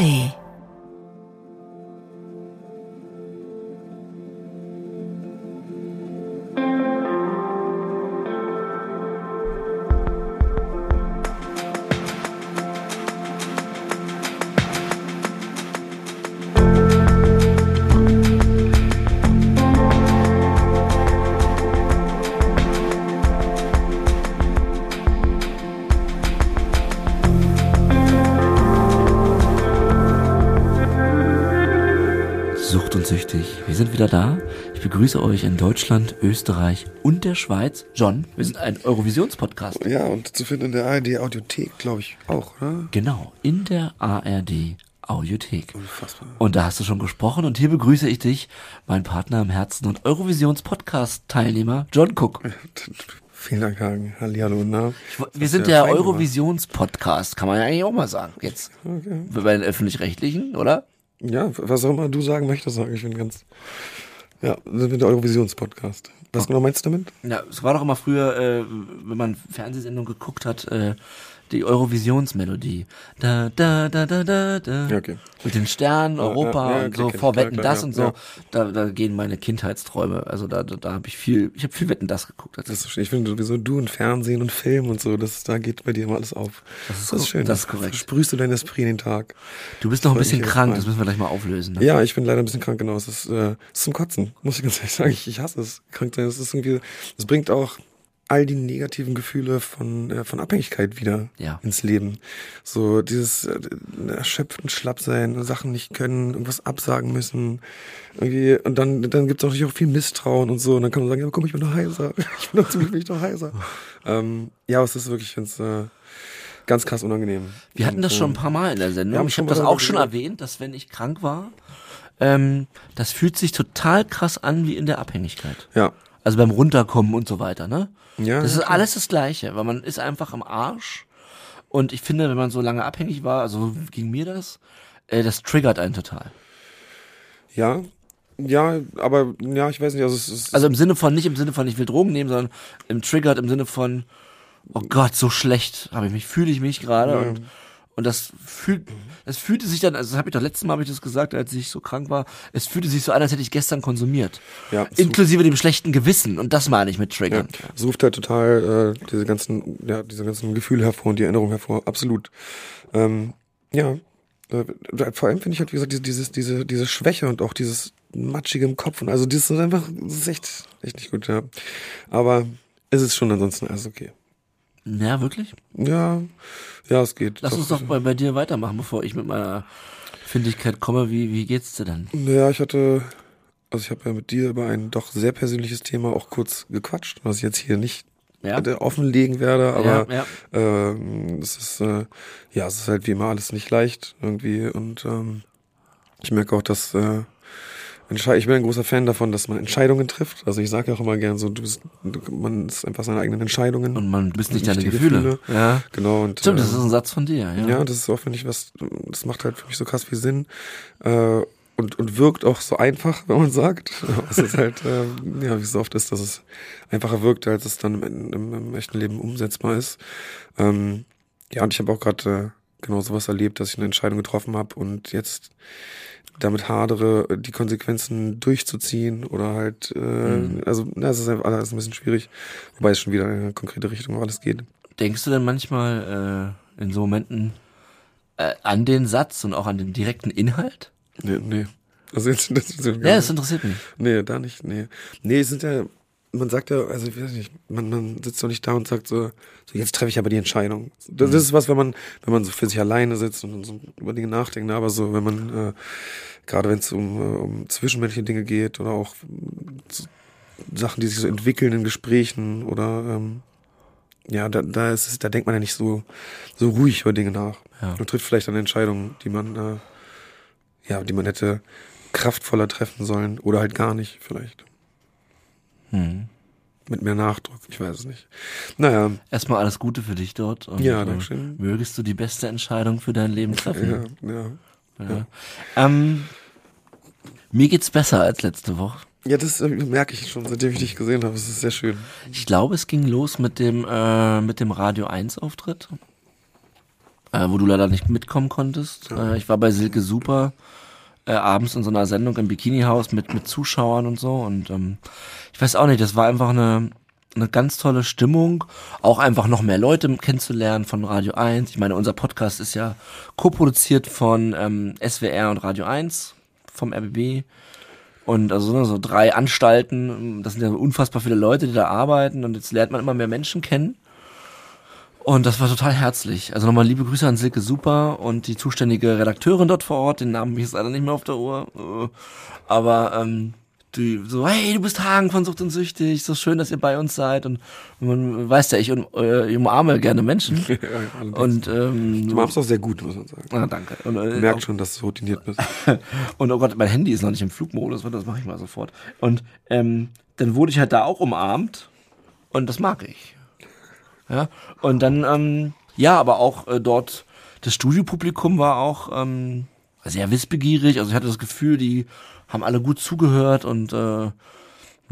ARD. Wieder da. Ich begrüße euch in Deutschland, Österreich und der Schweiz. John, wir sind ein Eurovisionspodcast. Ja, und zu finden in der ARD Audiothek, glaube ich, auch, oder? Genau, in der ARD Audiothek. Unfassbar. Und da hast du schon gesprochen und hier begrüße ich dich, mein Partner im Herzen und Eurovisions-Podcast-Teilnehmer, John Cook. Vielen Dank, Hagen. Hallihallo, na? Wir sind der Eurovisions-Podcast, kann man ja eigentlich auch mal sagen. Jetzt bei den Öffentlich-Rechtlichen, oder? Ja, was auch immer du sagen möchtest, sage ich. bin ganz. Ja, sind wir der Eurovisionspodcast. Was genau meinst du damit? Ja, es war doch immer früher, äh, wenn man Fernsehsendungen geguckt hat, äh, die Eurovisionsmelodie. Da, da, da, da, da, da. Okay. Mit den Sternen, Europa ja, ja, und so, vor klar, Wetten klar, das ja, und so. ja. Da, da gehen meine Kindheitsträume. Also da, da, da habe ich viel, ich habe viel Wetten das geguckt. Das ist, ich finde sowieso du und Fernsehen und Film und so, das, da geht bei dir immer alles auf. Das ist ko- das ist korrekt. Sprühst du dein Esprit in den Tag. Du bist noch ein bisschen krank, das müssen wir gleich mal auflösen. Ne? Ja, ich bin leider ein bisschen krank, genau. Es ist, äh, es ist zum Kotzen, muss ich ganz ehrlich sagen. Ich, ich hasse es, krank sein. Es ist irgendwie, es bringt auch all die negativen Gefühle von, äh, von Abhängigkeit wieder Ja. ins Leben. So dieses äh, erschöpften Schlappsein, Sachen nicht können, irgendwas absagen müssen. Irgendwie, und dann, dann gibt es natürlich auch viel Misstrauen und so. Und dann kann man sagen, ja, guck, ich bin doch heiser. Ich bin doch ziemlich bin ich doch heiser. Ähm, ja, es ist wirklich ganz, äh, ganz krass unangenehm. Wir hatten das schon ein ähm, paar Mal in der Sendung. Ich habe das auch schon erwähnt, dass wenn ich krank war, ähm, das fühlt sich total krass an wie in der Abhängigkeit. Ja. Also beim Runterkommen und so weiter, ne? Ja, Das ja, ist alles das Gleiche, weil man ist einfach im Arsch. Und ich finde, wenn man so lange abhängig war, also ging mir das, äh, das triggert einen total. Ja, ja, aber ja, ich weiß nicht, also es ist Also im Sinne von, nicht im Sinne von, ich will Drogen nehmen, sondern im triggert im Sinne von, oh Gott, so schlecht habe ich mich, fühle ich mich gerade. Und, und das fühlt, das fühlte sich dann, also das habe ich doch letztes Mal habe ich das gesagt, als ich so krank war, es fühlte sich so an, als hätte ich gestern konsumiert. Ja, es Inklusive dem schlechten Gewissen. Und das meine ich mit ja, triggern. es ruft halt total äh, diese ganzen, ja, diese ganzen Gefühle hervor und die Erinnerung hervor, absolut. Ähm, ja, äh, vor allem finde ich halt, wie gesagt, diese, dieses, diese, diese Schwäche und auch dieses matschige im Kopf und also das ist einfach, das ist echt, echt nicht gut, ja. Aber es ist schon ansonsten alles okay. Ja, wirklich? Ja, ja, es geht. Lass uns doch bei, bei dir weitermachen, bevor ich mit meiner Findigkeit komme. Wie, wie geht's dir denn? Ja, ich hatte, also ich habe ja mit dir über ein doch sehr persönliches Thema auch kurz gequatscht, was ich jetzt hier nicht Ja? offenlegen werde, aber ja, ähm, es ist äh, ja, es ist halt wie immer alles nicht leicht irgendwie und ähm, ich merke auch, dass äh, ich bin ein großer Fan davon, dass man Entscheidungen trifft. Also ich sage ja auch immer gern so, du bist, du, man ist einfach seine eigenen Entscheidungen. Und man bist nicht deine Gefühle. Gefühle. Ja. Genau und Stimmt, äh, das ist ein Satz von dir, ja. ja, das ist auch, finde ich, was, das macht halt für mich so krass viel Sinn. Äh, und, und wirkt auch so einfach, wenn man sagt. Es ist halt, äh, ja, wie es so oft ist, dass es einfacher wirkt, als es dann im, im, im echten Leben umsetzbar ist. Ähm, ja, und ich habe auch gerade äh, genau sowas erlebt, dass ich eine Entscheidung getroffen habe und jetzt damit hadere, die Konsequenzen durchzuziehen oder halt, äh, also, na, es ist einfach alles ein bisschen schwierig, wobei es schon wieder in eine konkrete Richtung alles geht. Denkst du denn manchmal äh, in so Momenten äh, an den Satz und auch an den direkten Inhalt? Nee, nee. Also jetzt, das ist Ja, das interessiert mich. Nee, da nicht, nee. Nee, es sind ja, man sagt ja, also ich weiß nicht, man, man sitzt doch nicht da und sagt so, so jetzt treffe ich aber die Entscheidung. Das, das ist was, wenn man, wenn man so für sich alleine sitzt und so über Dinge nachdenkt, ne? aber so, wenn man, äh, gerade wenn es um, äh, um zwischenmenschliche Dinge geht oder auch so Sachen, die sich so entwickeln in Gesprächen oder ähm, ja, da, da ist es, da denkt man ja nicht so, so ruhig über Dinge nach. Ja. Und trifft vielleicht eine Entscheidung, die man, äh, ja, die man hätte kraftvoller treffen sollen oder halt gar nicht, vielleicht. Hm. Mit mehr Nachdruck, ich weiß es nicht. Naja, Erstmal alles Gute für dich dort. Und, Ja, äh, Dankeschön. Mögest du die beste Entscheidung für dein Leben treffen. ja, ja. Ja. Ähm, mir geht's besser als letzte Woche. Ja, das äh, merke ich schon, seitdem ich dich gesehen habe. Es ist sehr schön. Ich glaube, es ging los mit dem, äh, mit dem Radio 1 Auftritt. äh, wo du leider nicht mitkommen konntest. Äh, ich war bei Silke Super äh, abends in so einer Sendung im Bikini-Haus mit, mit Zuschauern und so. Und ähm, ich weiß auch nicht, das war einfach eine, eine ganz tolle Stimmung. Auch einfach noch mehr Leute kennenzulernen von Radio 1. Ich meine, unser Podcast ist ja co-produziert von ähm, SWR und Radio 1 vom RBB. Und also ne, so drei Anstalten, das sind ja unfassbar viele Leute, die da arbeiten und jetzt lernt man immer mehr Menschen kennen. Und das war total herzlich. Also nochmal liebe Grüße an Silke Super und die zuständige Redakteurin dort vor Ort. Den Namen habe ich jetzt leider nicht mehr auf der Uhr. Äh, aber ähm, die so, hey, du bist Hagen von Sucht und Süchtig, so schön, dass ihr bei uns seid. Und man weiß ja, ich, um, äh, ich umarme gerne Menschen. ja, ja, und ähm, du machst auch sehr gut, muss man sagen. Ah, danke. Und, äh, ich merke schon, dass du routiniert bist. und oh Gott, mein Handy ist noch nicht im Flugmodus, das mache ich mal sofort. Und ähm, dann wurde ich halt da auch umarmt und das mag ich. Ja, und dann, ähm, ja, aber auch äh, dort, das Studiopublikum war auch ähm, sehr wissbegierig. Also ich hatte das Gefühl, die haben alle gut zugehört und äh,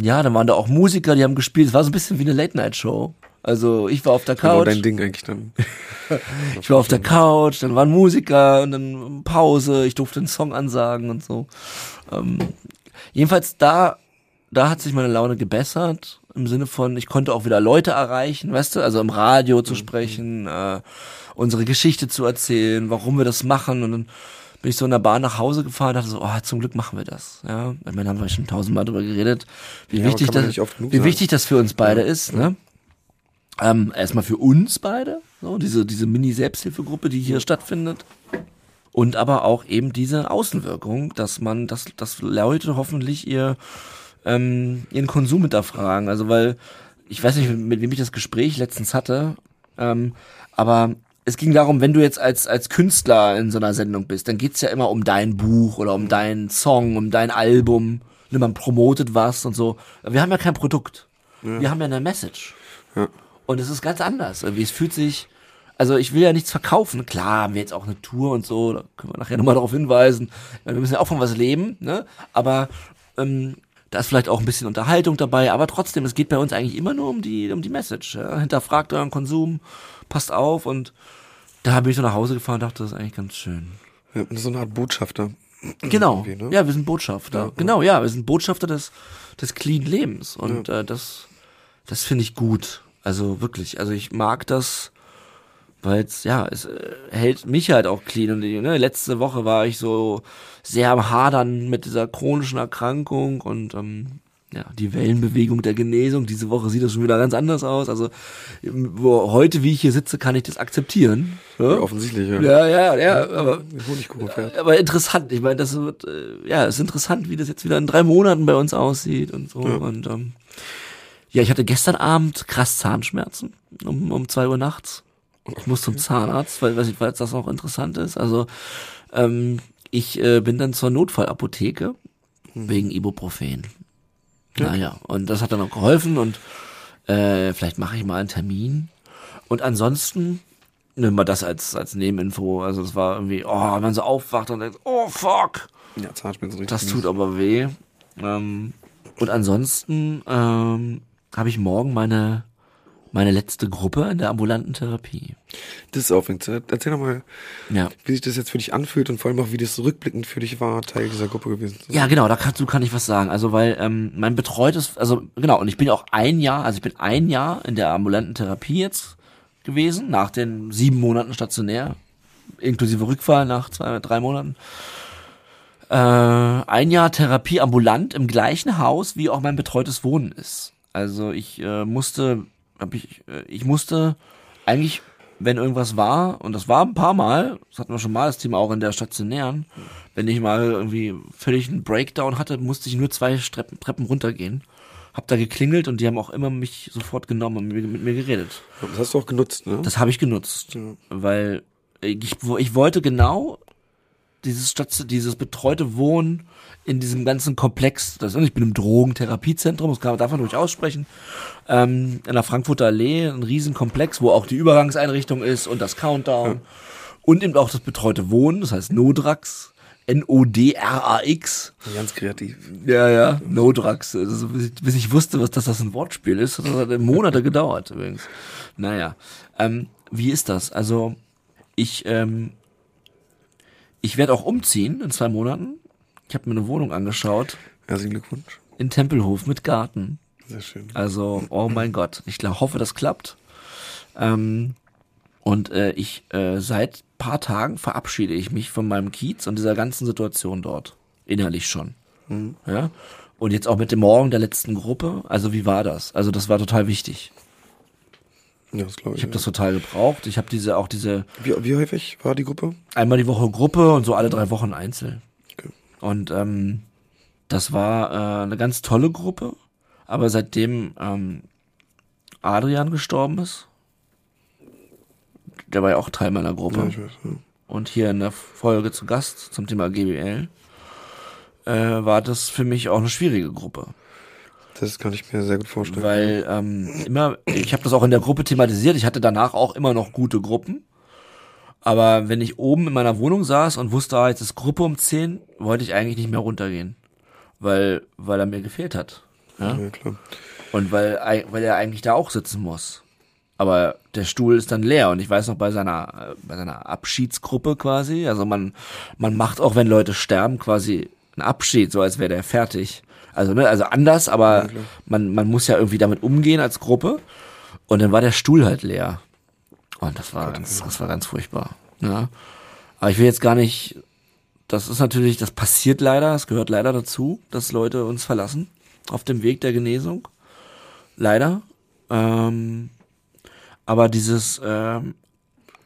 ja, dann waren da auch Musiker, die haben gespielt. Es war so ein bisschen wie eine Late-Night-Show. Also ich war auf der Couch. Genau dein Ding eigentlich dann. ich war auf der Couch, dann waren Musiker und dann Pause, ich durfte einen Song ansagen und so. Ähm, jedenfalls da, da hat sich meine Laune gebessert im Sinne von, ich konnte auch wieder Leute erreichen, weißt du, also im Radio zu mhm. sprechen, äh, unsere Geschichte zu erzählen, warum wir das machen und dann bin ich so in der Bahn nach Hause gefahren und dachte so, oh, zum Glück machen wir das. Ja, ich meine, haben wir schon tausendmal drüber geredet, wie ja, wichtig das, wie wichtig das für uns beide ja. ist, ne? Ähm, erstmal für uns beide, so, diese, diese Mini-Selbsthilfegruppe, die hier stattfindet. Und aber auch eben diese Außenwirkung, dass man, dass, dass Leute hoffentlich ihr ähm, ihren Konsum hinterfragen. Also weil, ich weiß nicht, mit wem ich das Gespräch letztens hatte, ähm, aber es ging darum, wenn du jetzt als, als Künstler in so einer Sendung bist, dann geht's ja immer um dein Buch oder um deinen Song, um dein Album. Ne, man promotet was und so. Wir haben ja kein Produkt. Ja. Wir haben ja eine Message. Ja. Und es ist ganz anders. Irgendwie, es fühlt sich, also ich will ja nichts verkaufen. Klar, haben wir jetzt auch eine Tour und so, da können wir nachher nochmal darauf hinweisen. Wir müssen ja auch von was leben, ne? Aber ähm, da ist vielleicht auch ein bisschen Unterhaltung dabei, aber trotzdem, es geht bei uns eigentlich immer nur um die, um die Message. Ja? Hinterfragt euren Konsum, passt auf und da bin ich so nach Hause gefahren und dachte, das ist eigentlich ganz schön. Ja, so eine Art Botschafter. Genau. Ne? Ja, wir sind Botschafter. Ja, genau, ja, wir sind Botschafter des, des clean Lebens. Und ja. äh, das, das finde ich gut. Also wirklich. Also ich mag das, weil es, ja, es äh, hält mich halt auch clean. Und ne, letzte Woche war ich so sehr am Hadern mit dieser chronischen Erkrankung und ähm, ja, die Wellenbewegung der Genesung. Diese Woche sieht das schon wieder ganz anders aus. Also wo, heute, wie ich hier sitze, kann ich das akzeptieren. Ja, ja offensichtlich, ja. Ja, ja, ja, aber, aber interessant. Ich meine, das wird, äh, ja, ist interessant, wie das jetzt wieder in drei Monaten bei uns aussieht und so. Ja. Und ähm, ja, ich hatte gestern Abend krass Zahnschmerzen um, um zwei Uhr nachts. Ich muss zum Zahnarzt, weil, weil, das auch interessant ist. Also ähm, ich äh, bin dann zur Notfallapotheke wegen Ibuprofen. Naja, und das hat dann auch geholfen und äh, vielleicht mache ich mal einen Termin. Und ansonsten nimm mal das als, als Nebeninfo. Also es war irgendwie, oh, wenn man so aufwacht und denkt, oh fuck. Ja, Zahnschmerzen richtig. Das tut aber weh. Ähm, und ansonsten ähm, habe ich morgen meine meine letzte Gruppe in der ambulanten Therapie. Das ist aufregend. Erzähl doch mal, ja. wie sich das jetzt für dich anfühlt und vor allem auch, wie das rückblickend für dich war, Teil dieser Gruppe gewesen zu sein. Ja, genau, da kannst du kann ich was sagen. Also weil ähm, mein betreutes, also genau, und ich bin ja auch ein Jahr, also ich bin ein Jahr in der ambulanten Therapie jetzt gewesen, nach den sieben Monaten stationär, inklusive Rückfall nach zwei, drei Monaten. Äh, ein Jahr Therapie ambulant im gleichen Haus, wie auch mein betreutes Wohnen ist. Also ich äh, musste hab ich, äh, ich musste eigentlich, wenn irgendwas war, und das war ein paar Mal, das hatten wir schon mal das Thema auch in der stationären, wenn ich mal irgendwie völlig einen Breakdown hatte, musste ich nur zwei Treppen, Treppen runtergehen. Hab da geklingelt und die haben auch immer mich sofort genommen und mit mir geredet. Das hast du auch genutzt, ne? Das habe ich genutzt, ja. weil ich, ich wollte genau dieses Station, dieses betreute Wohnen in diesem ganzen Komplex, das, ich bin im Drogentherapiezentrum, das kann man davon durchaus sprechen, ähm, in der Frankfurter Allee, ein Riesenkomplex, wo auch die Übergangseinrichtung ist und das Countdown ja. und eben auch das betreute Wohnen, das heißt Nodrax, N-O-D-R-A-X. Ganz kreativ. Ja, ja, Nodrax. Also, bis ich wusste, was das, das ein Wortspiel ist, das hat Monate gedauert übrigens. Naja, ähm, wie ist das? Also ich, ähm, ich werde auch umziehen in zwei Monaten. Ich habe mir eine Wohnung angeschaut Herzlichen Glückwunsch. in Tempelhof mit Garten. Sehr schön. Also, oh mein Gott, ich glaub, hoffe, das klappt. Ähm, und äh, ich äh, seit paar Tagen verabschiede ich mich von meinem Kiez und dieser ganzen Situation dort. Innerlich schon. Ja. Und jetzt auch mit dem Morgen der letzten Gruppe. Also wie war das? Also das war total wichtig. Ja, das glaube ich. Ich habe das total gebraucht. Ich habe diese auch diese wie, wie häufig war die Gruppe? einmal die Woche Gruppe und so alle drei Wochen Einzel. Und ähm, das war äh, eine ganz tolle Gruppe. Aber seitdem ähm, Adrian gestorben ist, der war ja auch Teil meiner Gruppe Ja, weiß. Ja. und hier in der Folge zu Gast zum Thema GBL, äh, war das für mich auch eine schwierige Gruppe. Das kann ich mir sehr gut vorstellen. Weil ähm, immer, ich habe das auch in der Gruppe thematisiert, ich hatte danach auch immer noch gute Gruppen. Aber wenn ich oben in meiner Wohnung saß und wusste, ah, jetzt ist Gruppe um 10, wollte ich eigentlich nicht mehr runtergehen. Weil, weil er mir gefehlt hat. Ja? ja, klar. Und weil, ei- weil er eigentlich da auch sitzen muss. Aber der Stuhl ist dann leer und ich weiß noch bei seiner, äh, bei seiner Abschiedsgruppe quasi, also man, man macht auch, wenn Leute sterben, quasi einen Abschied, so als wäre der fertig. Also, ne, also anders, aber man, man muss ja irgendwie damit umgehen als Gruppe. Und dann war der Stuhl halt leer. Und das war ganz, das war ganz furchtbar. Ja. Aber ich will jetzt gar nicht, das ist natürlich, das passiert leider, es gehört leider dazu, dass Leute uns verlassen auf dem Weg der Genesung. Leider. Ähm, aber dieses ähm,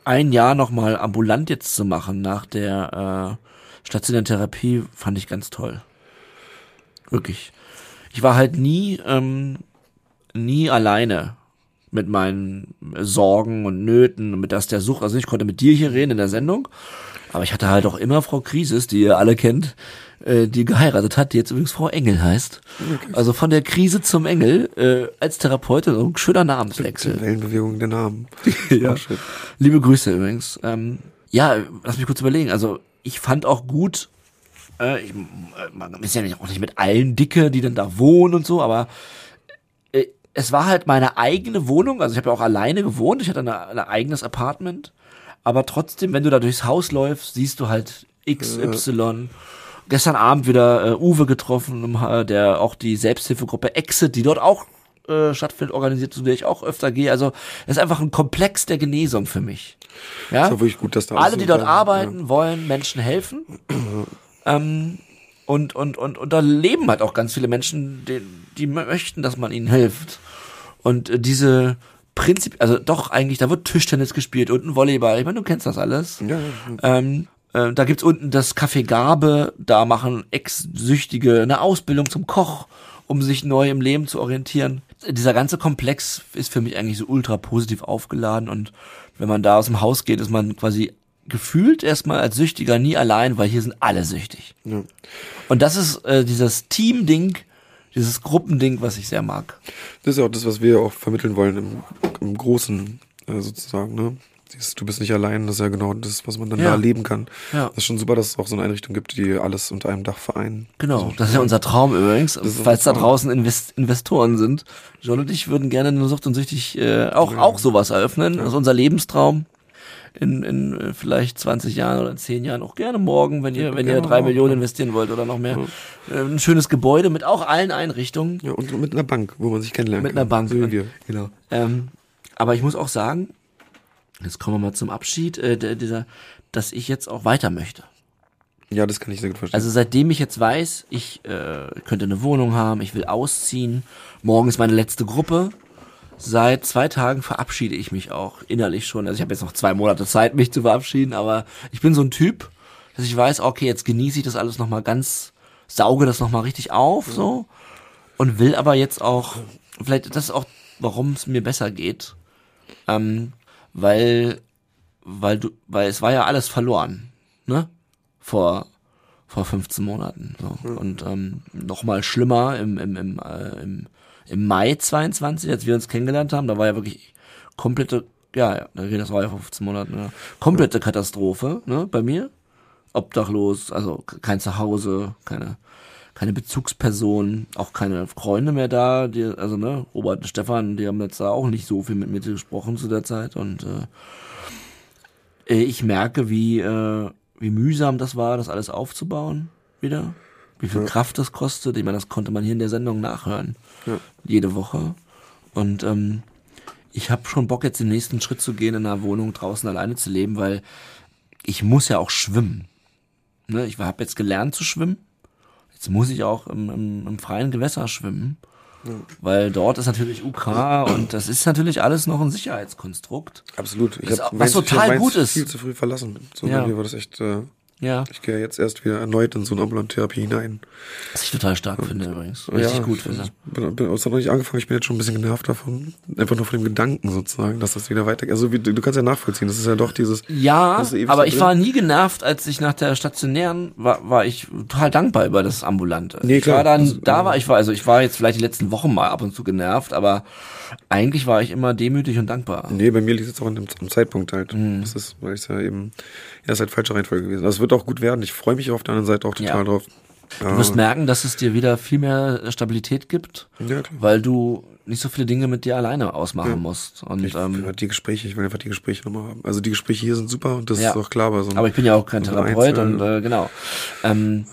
ein Jahr nochmal ambulant jetzt zu machen nach der äh, stationären Therapie fand ich ganz toll. Wirklich. Ich war halt nie, ähm, nie alleine mit meinen Sorgen und Nöten und mit das der Sucht. Also ich konnte mit dir hier reden in der Sendung, aber ich hatte halt auch immer Frau Krisis, die ihr alle kennt, äh, die geheiratet hat, die jetzt übrigens Frau Engel heißt. Also von der Krise zum Engel äh, als Therapeutin, so ein schöner Namenswechsel. Wellenbewegung der Namen. Ja. Oh. Liebe Grüße übrigens. Ähm, ja, lass mich kurz überlegen. Also ich fand auch gut, äh, ich, äh, man ist ja nicht, auch nicht mit allen dicke, die dann da wohnen und so, aber es war halt meine eigene Wohnung. Also ich habe ja auch alleine gewohnt. Ich hatte eine, ein eigenes Apartment. Aber trotzdem, wenn du da durchs Haus läufst, siehst du halt XY. Gestern Abend wieder äh, Uwe getroffen, der auch die Selbsthilfegruppe Exit, die dort auch äh, stattfindet, organisiert, zu der ich auch öfter gehe. Also es ist einfach ein Komplex der Genesung für mich. Ja? Ist auch wirklich gut, dass da Alle, die dort arbeiten, wollen Menschen helfen. ähm, und, und, und, und da leben halt auch ganz viele Menschen, die, die möchten, dass man ihnen hilft. Und äh, diese Prinzip, also doch eigentlich, da wird Tischtennis gespielt und ein Volleyball. Ich meine, du kennst das alles. Ja, ja, ja. Ähm, äh, da gibt's unten das Café Gabe, da machen Ex-Süchtige eine Ausbildung zum Koch, um sich neu im Leben zu orientieren. Dieser ganze Komplex ist für mich eigentlich so ultra positiv aufgeladen und wenn man da aus dem Haus geht, ist man quasi gefühlt erstmal als Süchtiger nie allein, weil hier sind alle süchtig. Ja. Und das ist äh, dieses Team-Ding, dieses Gruppending, was ich sehr mag. Das ist ja auch das, was wir auch vermitteln wollen im, im Großen, äh, sozusagen, ne? Dieses, du bist nicht allein, das ist ja genau das, was man dann Ja. da erleben kann. Ja. Das ist schon super, dass es auch so eine Einrichtung gibt, die alles unter einem Dach vereinen. Genau, das ist ja unser Traum übrigens. Falls da draußen Invest Investoren sind. John und ich würden gerne nur Sucht und Süchtig äh, auch, auch sowas eröffnen. Das ist unser Lebenstraum. In, in äh, vielleicht 20 Jahren oder in 10 Jahren auch gerne morgen, wenn ihr, wenn ihr drei Millionen ja. investieren wollt oder noch mehr. Äh, ein schönes Gebäude mit auch allen Einrichtungen. Ja, und mit einer Bank, wo man sich kennenlernen Mit kann. einer Bank. So wie wir. Genau. Ähm, aber ich muss auch sagen, jetzt kommen wir mal zum Abschied, äh, der, dieser, dass ich jetzt auch weiter möchte. Ja, das kann ich sehr gut verstehen. Also seitdem ich jetzt weiß, ich äh, könnte eine Wohnung haben, ich will ausziehen, morgen ist meine letzte Gruppe. Seit zwei Tagen verabschiede ich mich auch innerlich schon. Also ich habe jetzt noch zwei Monate Zeit, mich zu verabschieden, aber ich bin so ein Typ, dass ich weiß, okay, jetzt genieße ich das alles nochmal ganz, sauge das nochmal richtig auf, so. Und will aber jetzt auch, vielleicht, das ist auch, warum es mir besser geht. Ähm, weil, weil du, weil es war ja alles verloren, ne? Vor, vor 15 Monaten. So. Und ähm, noch mal schlimmer im, im, im, äh, im, im Mai 22, als wir uns kennengelernt haben, da war ja wirklich komplette, ja, ja das war ja vor 15 Monaten, ja, komplette Katastrophe, ne, bei mir. Obdachlos, also kein Zuhause, keine, keine Bezugsperson, auch keine Freunde mehr da, die, also ne, Robert und Stefan, die haben jetzt da auch nicht so viel mit mir gesprochen zu der Zeit und äh, äh, ich merke, wie, äh, wie mühsam das war, das alles aufzubauen wieder. Wie viel Ja. Kraft das kostet. Ich meine, das konnte man hier in der Sendung nachhören. Ja. Jede Woche. Und ähm, ich habe schon Bock, jetzt den nächsten Schritt zu gehen, in einer Wohnung draußen alleine zu leben, weil ich muss ja auch schwimmen. Ne? Ich habe jetzt gelernt zu schwimmen. Jetzt muss ich auch im, im, im freien Gewässer schwimmen. Weil dort ist natürlich UK und das ist natürlich alles noch ein Sicherheitskonstrukt. Absolut. Ich hab was total ich hab gut ist. viel zu früh verlassen. So Ja. bei mir war das echt, äh, Ja, ich gehe jetzt erst wieder erneut in so eine Ambulantherapie hinein. was ich total stark finde übrigens. Richtig ja, gut ich finde. Bin, bin, hat noch nicht angefangen, ich bin jetzt schon ein bisschen genervt davon. Einfach nur von dem Gedanken sozusagen, dass das wieder weitergeht. Also wie, du, kannst ja nachvollziehen, das ist ja doch dieses, Ja, Das aber ich drin. war nie genervt, als ich nach der stationären war, war ich total dankbar über das Ambulante. Nee, ich klar. war dann, da war ich war, also ich war jetzt vielleicht die letzten Wochen mal ab und zu genervt, aber eigentlich war ich immer demütig und dankbar. Nee, bei mir liegt es jetzt auch an dem, am Zeitpunkt halt. Mhm. Das ist, weil ich ja eben, ja, ist halt falsche Reihenfolge gewesen. Also es wird auch gut werden. Ich freue mich auf der anderen Seite auch total Ja. drauf. Du wirst merken, dass es dir wieder viel mehr Stabilität gibt, Ja, weil du nicht so viele Dinge mit dir alleine ausmachen Ja. musst. Und Ich will ähm, die Gespräche, ich will einfach die Gespräche nochmal haben. Also die Gespräche hier sind super und das Ja. ist auch klar. Aber, so Aber ich bin ja auch kein Therapeut und äh, genau. Ähm,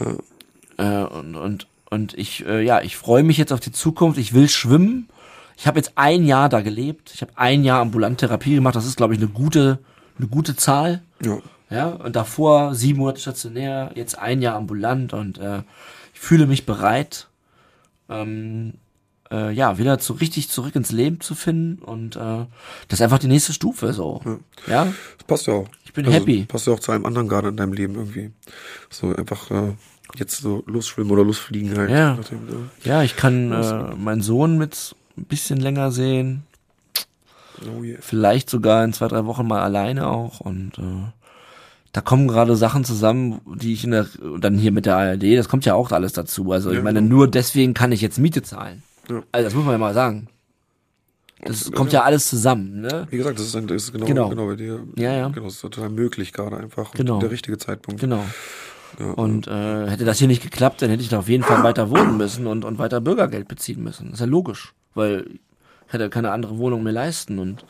äh, und, und, und ich, äh, ja, ich freue mich jetzt auf die Zukunft. Ich will schwimmen. Ich habe jetzt ein Jahr da gelebt. Ich habe ein Jahr ambulant Therapie gemacht. Das ist, glaube ich, eine gute, eine gute Zahl. ja. Ja, und davor sieben Monate stationär, jetzt ein Jahr ambulant und äh, ich fühle mich bereit, ähm, äh, ja, wieder zu richtig zurück ins Leben zu finden und äh, das ist einfach die nächste Stufe so. Ja, Das passt ja auch. Ich bin happy. Passt ja auch zu einem anderen gerade in deinem Leben irgendwie. So einfach äh, jetzt so losschwimmen oder losfliegen halt. Ja. Nachdem, äh, ja, ich kann äh, meinen Sohn mit ein bisschen länger sehen, oh yeah. vielleicht sogar in zwei, drei Wochen mal alleine auch und äh, da kommen gerade Sachen zusammen, die ich in der, dann hier mit der ARD, das kommt ja auch alles dazu. Also ich Ja, meine, genau. nur deswegen kann ich jetzt Miete zahlen. Ja. Also das muss man ja mal sagen. Das kommt ja alles zusammen, ne? Wie gesagt, das ist, ein, das ist genau, Genau. genau. bei dir. Ja, ja. Genau, das ist total möglich gerade einfach. Genau. Der richtige Zeitpunkt. Genau. Ja, Und äh, hätte das hier nicht geklappt, dann hätte ich da auf jeden Fall weiter wohnen müssen und, und weiter Bürgergeld beziehen müssen. Das ist ja logisch, weil ich hätte keine andere Wohnung mehr leisten. Und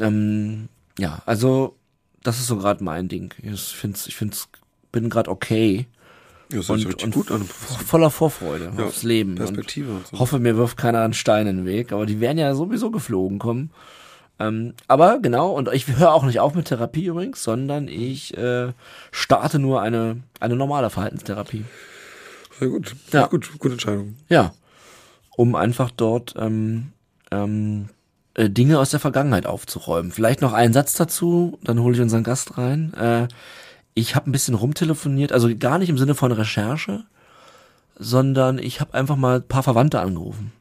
ähm, ja, also das ist so gerade mein Ding. Ich find's, ich find's, bin gerade okay. ja, das Und, ist richtig und gut an. voller Vorfreude Ja, aufs Leben. Perspektive und so. hoffe, mir wirft keiner einen Stein in den Weg, aber die werden ja sowieso geflogen kommen. Ähm, aber genau, und ich höre auch nicht auf mit Therapie übrigens, sondern ich äh, starte nur eine, eine normale Verhaltenstherapie. Sehr gut. Ja. Ja. Gut, gute Entscheidung. Ja. Um einfach dort ähm, ähm, äh, Dinge aus der Vergangenheit aufzuräumen. Vielleicht noch einen Satz dazu, dann hole ich unseren Gast rein. Äh, ich habe ein bisschen rumtelefoniert, also gar nicht im Sinne von Recherche, sondern ich habe einfach mal ein paar Verwandte angerufen.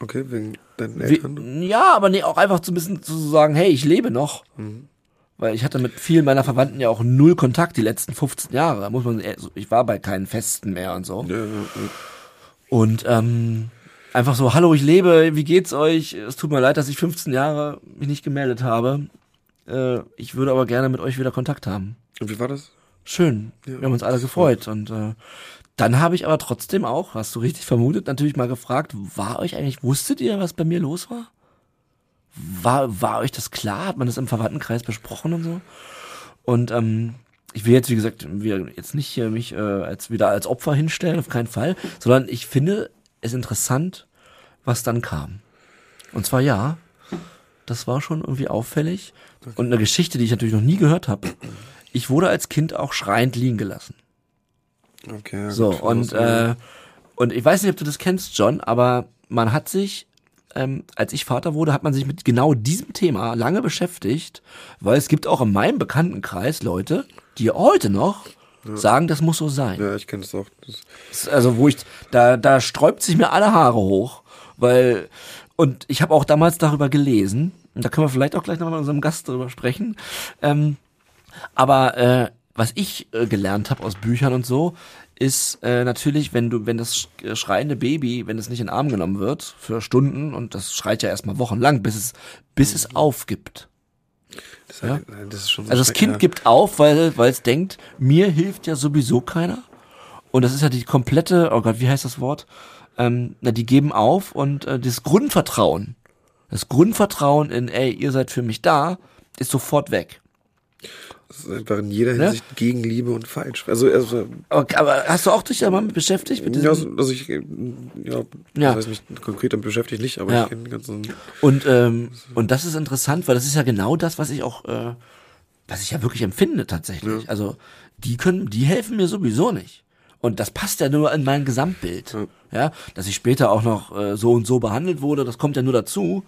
Okay, wegen deinen Wie, Eltern. ja, aber nee, auch einfach so ein bisschen zu sagen, hey, ich lebe noch. Weil ich hatte mit vielen meiner Verwandten ja auch null Kontakt die letzten 15 Jahre. Da muss man, also ich war bei keinen Festen mehr und so. Ja, ja, ja. Und ähm, einfach so, hallo, ich lebe, wie geht's euch? Es tut mir leid, dass ich 15 Jahre mich nicht gemeldet habe. Äh, ich würde aber gerne mit euch wieder Kontakt haben. Und wie war das? Schön. Ja, Wir haben uns alle gefreut. Und äh, dann habe ich aber trotzdem auch, hast du richtig vermutet, natürlich mal gefragt, war euch eigentlich, wusstet ihr, was bei mir los war? War, war euch das klar? Hat man das im Verwandtenkreis besprochen und so? Und ähm, ich will jetzt, wie gesagt, wir jetzt nicht hier mich äh, als wieder als Opfer hinstellen, auf keinen Fall, sondern ich finde es interessant, was dann kam. Und zwar ja, das war schon irgendwie auffällig und eine Geschichte, die ich natürlich noch nie gehört habe. Ich wurde als Kind auch schreiend liegen gelassen. Okay. Ja, So, gut, und, äh, und ich weiß nicht, ob du das kennst, John, aber man hat sich, ähm, als ich Vater wurde, hat man sich mit genau diesem Thema lange beschäftigt, weil es gibt auch in meinem Bekanntenkreis Leute, die heute noch sagen, das muss so sein. ja, ich kenne das auch. Das, Also wo ich, da, da sträubt sich mir alle Haare hoch, weil, und ich habe auch damals darüber gelesen, und da können wir vielleicht auch gleich noch mit unserem Gast darüber sprechen, ähm, aber äh, was ich äh, gelernt habe aus Büchern und so, ist äh, natürlich, wenn du, wenn das sch- schreiende Baby, wenn es nicht in den Arm genommen wird für Stunden und das schreit ja erstmal wochenlang, bis es, bis es aufgibt. Das, Ja. das so Also das Kind ja. gibt auf, weil, weil es denkt, mir hilft ja sowieso keiner. Und das ist ja die komplette, oh Gott, wie heißt das Wort? Ähm, na, die geben auf und äh, das Grundvertrauen, das Grundvertrauen in, ey, ihr seid für mich da, ist sofort weg. Das ist einfach in jeder Hinsicht ne? gegen Liebe und falsch. Also, also okay, aber hast du auch dich da mal beschäftigt? Mit ja, also, ich, ja, ja. das heißt mich konkret damit beschäftigt nicht, aber ja. ich kenne den ganzen. Und ähm, und das ist interessant, weil das ist ja genau das, was ich auch, äh, was ich ja wirklich empfinde tatsächlich. Ja. Also die können, die helfen mir sowieso nicht. Und das passt ja nur in mein Gesamtbild. Ja, ja dass ich später auch noch äh, so und so behandelt wurde, das kommt ja nur dazu.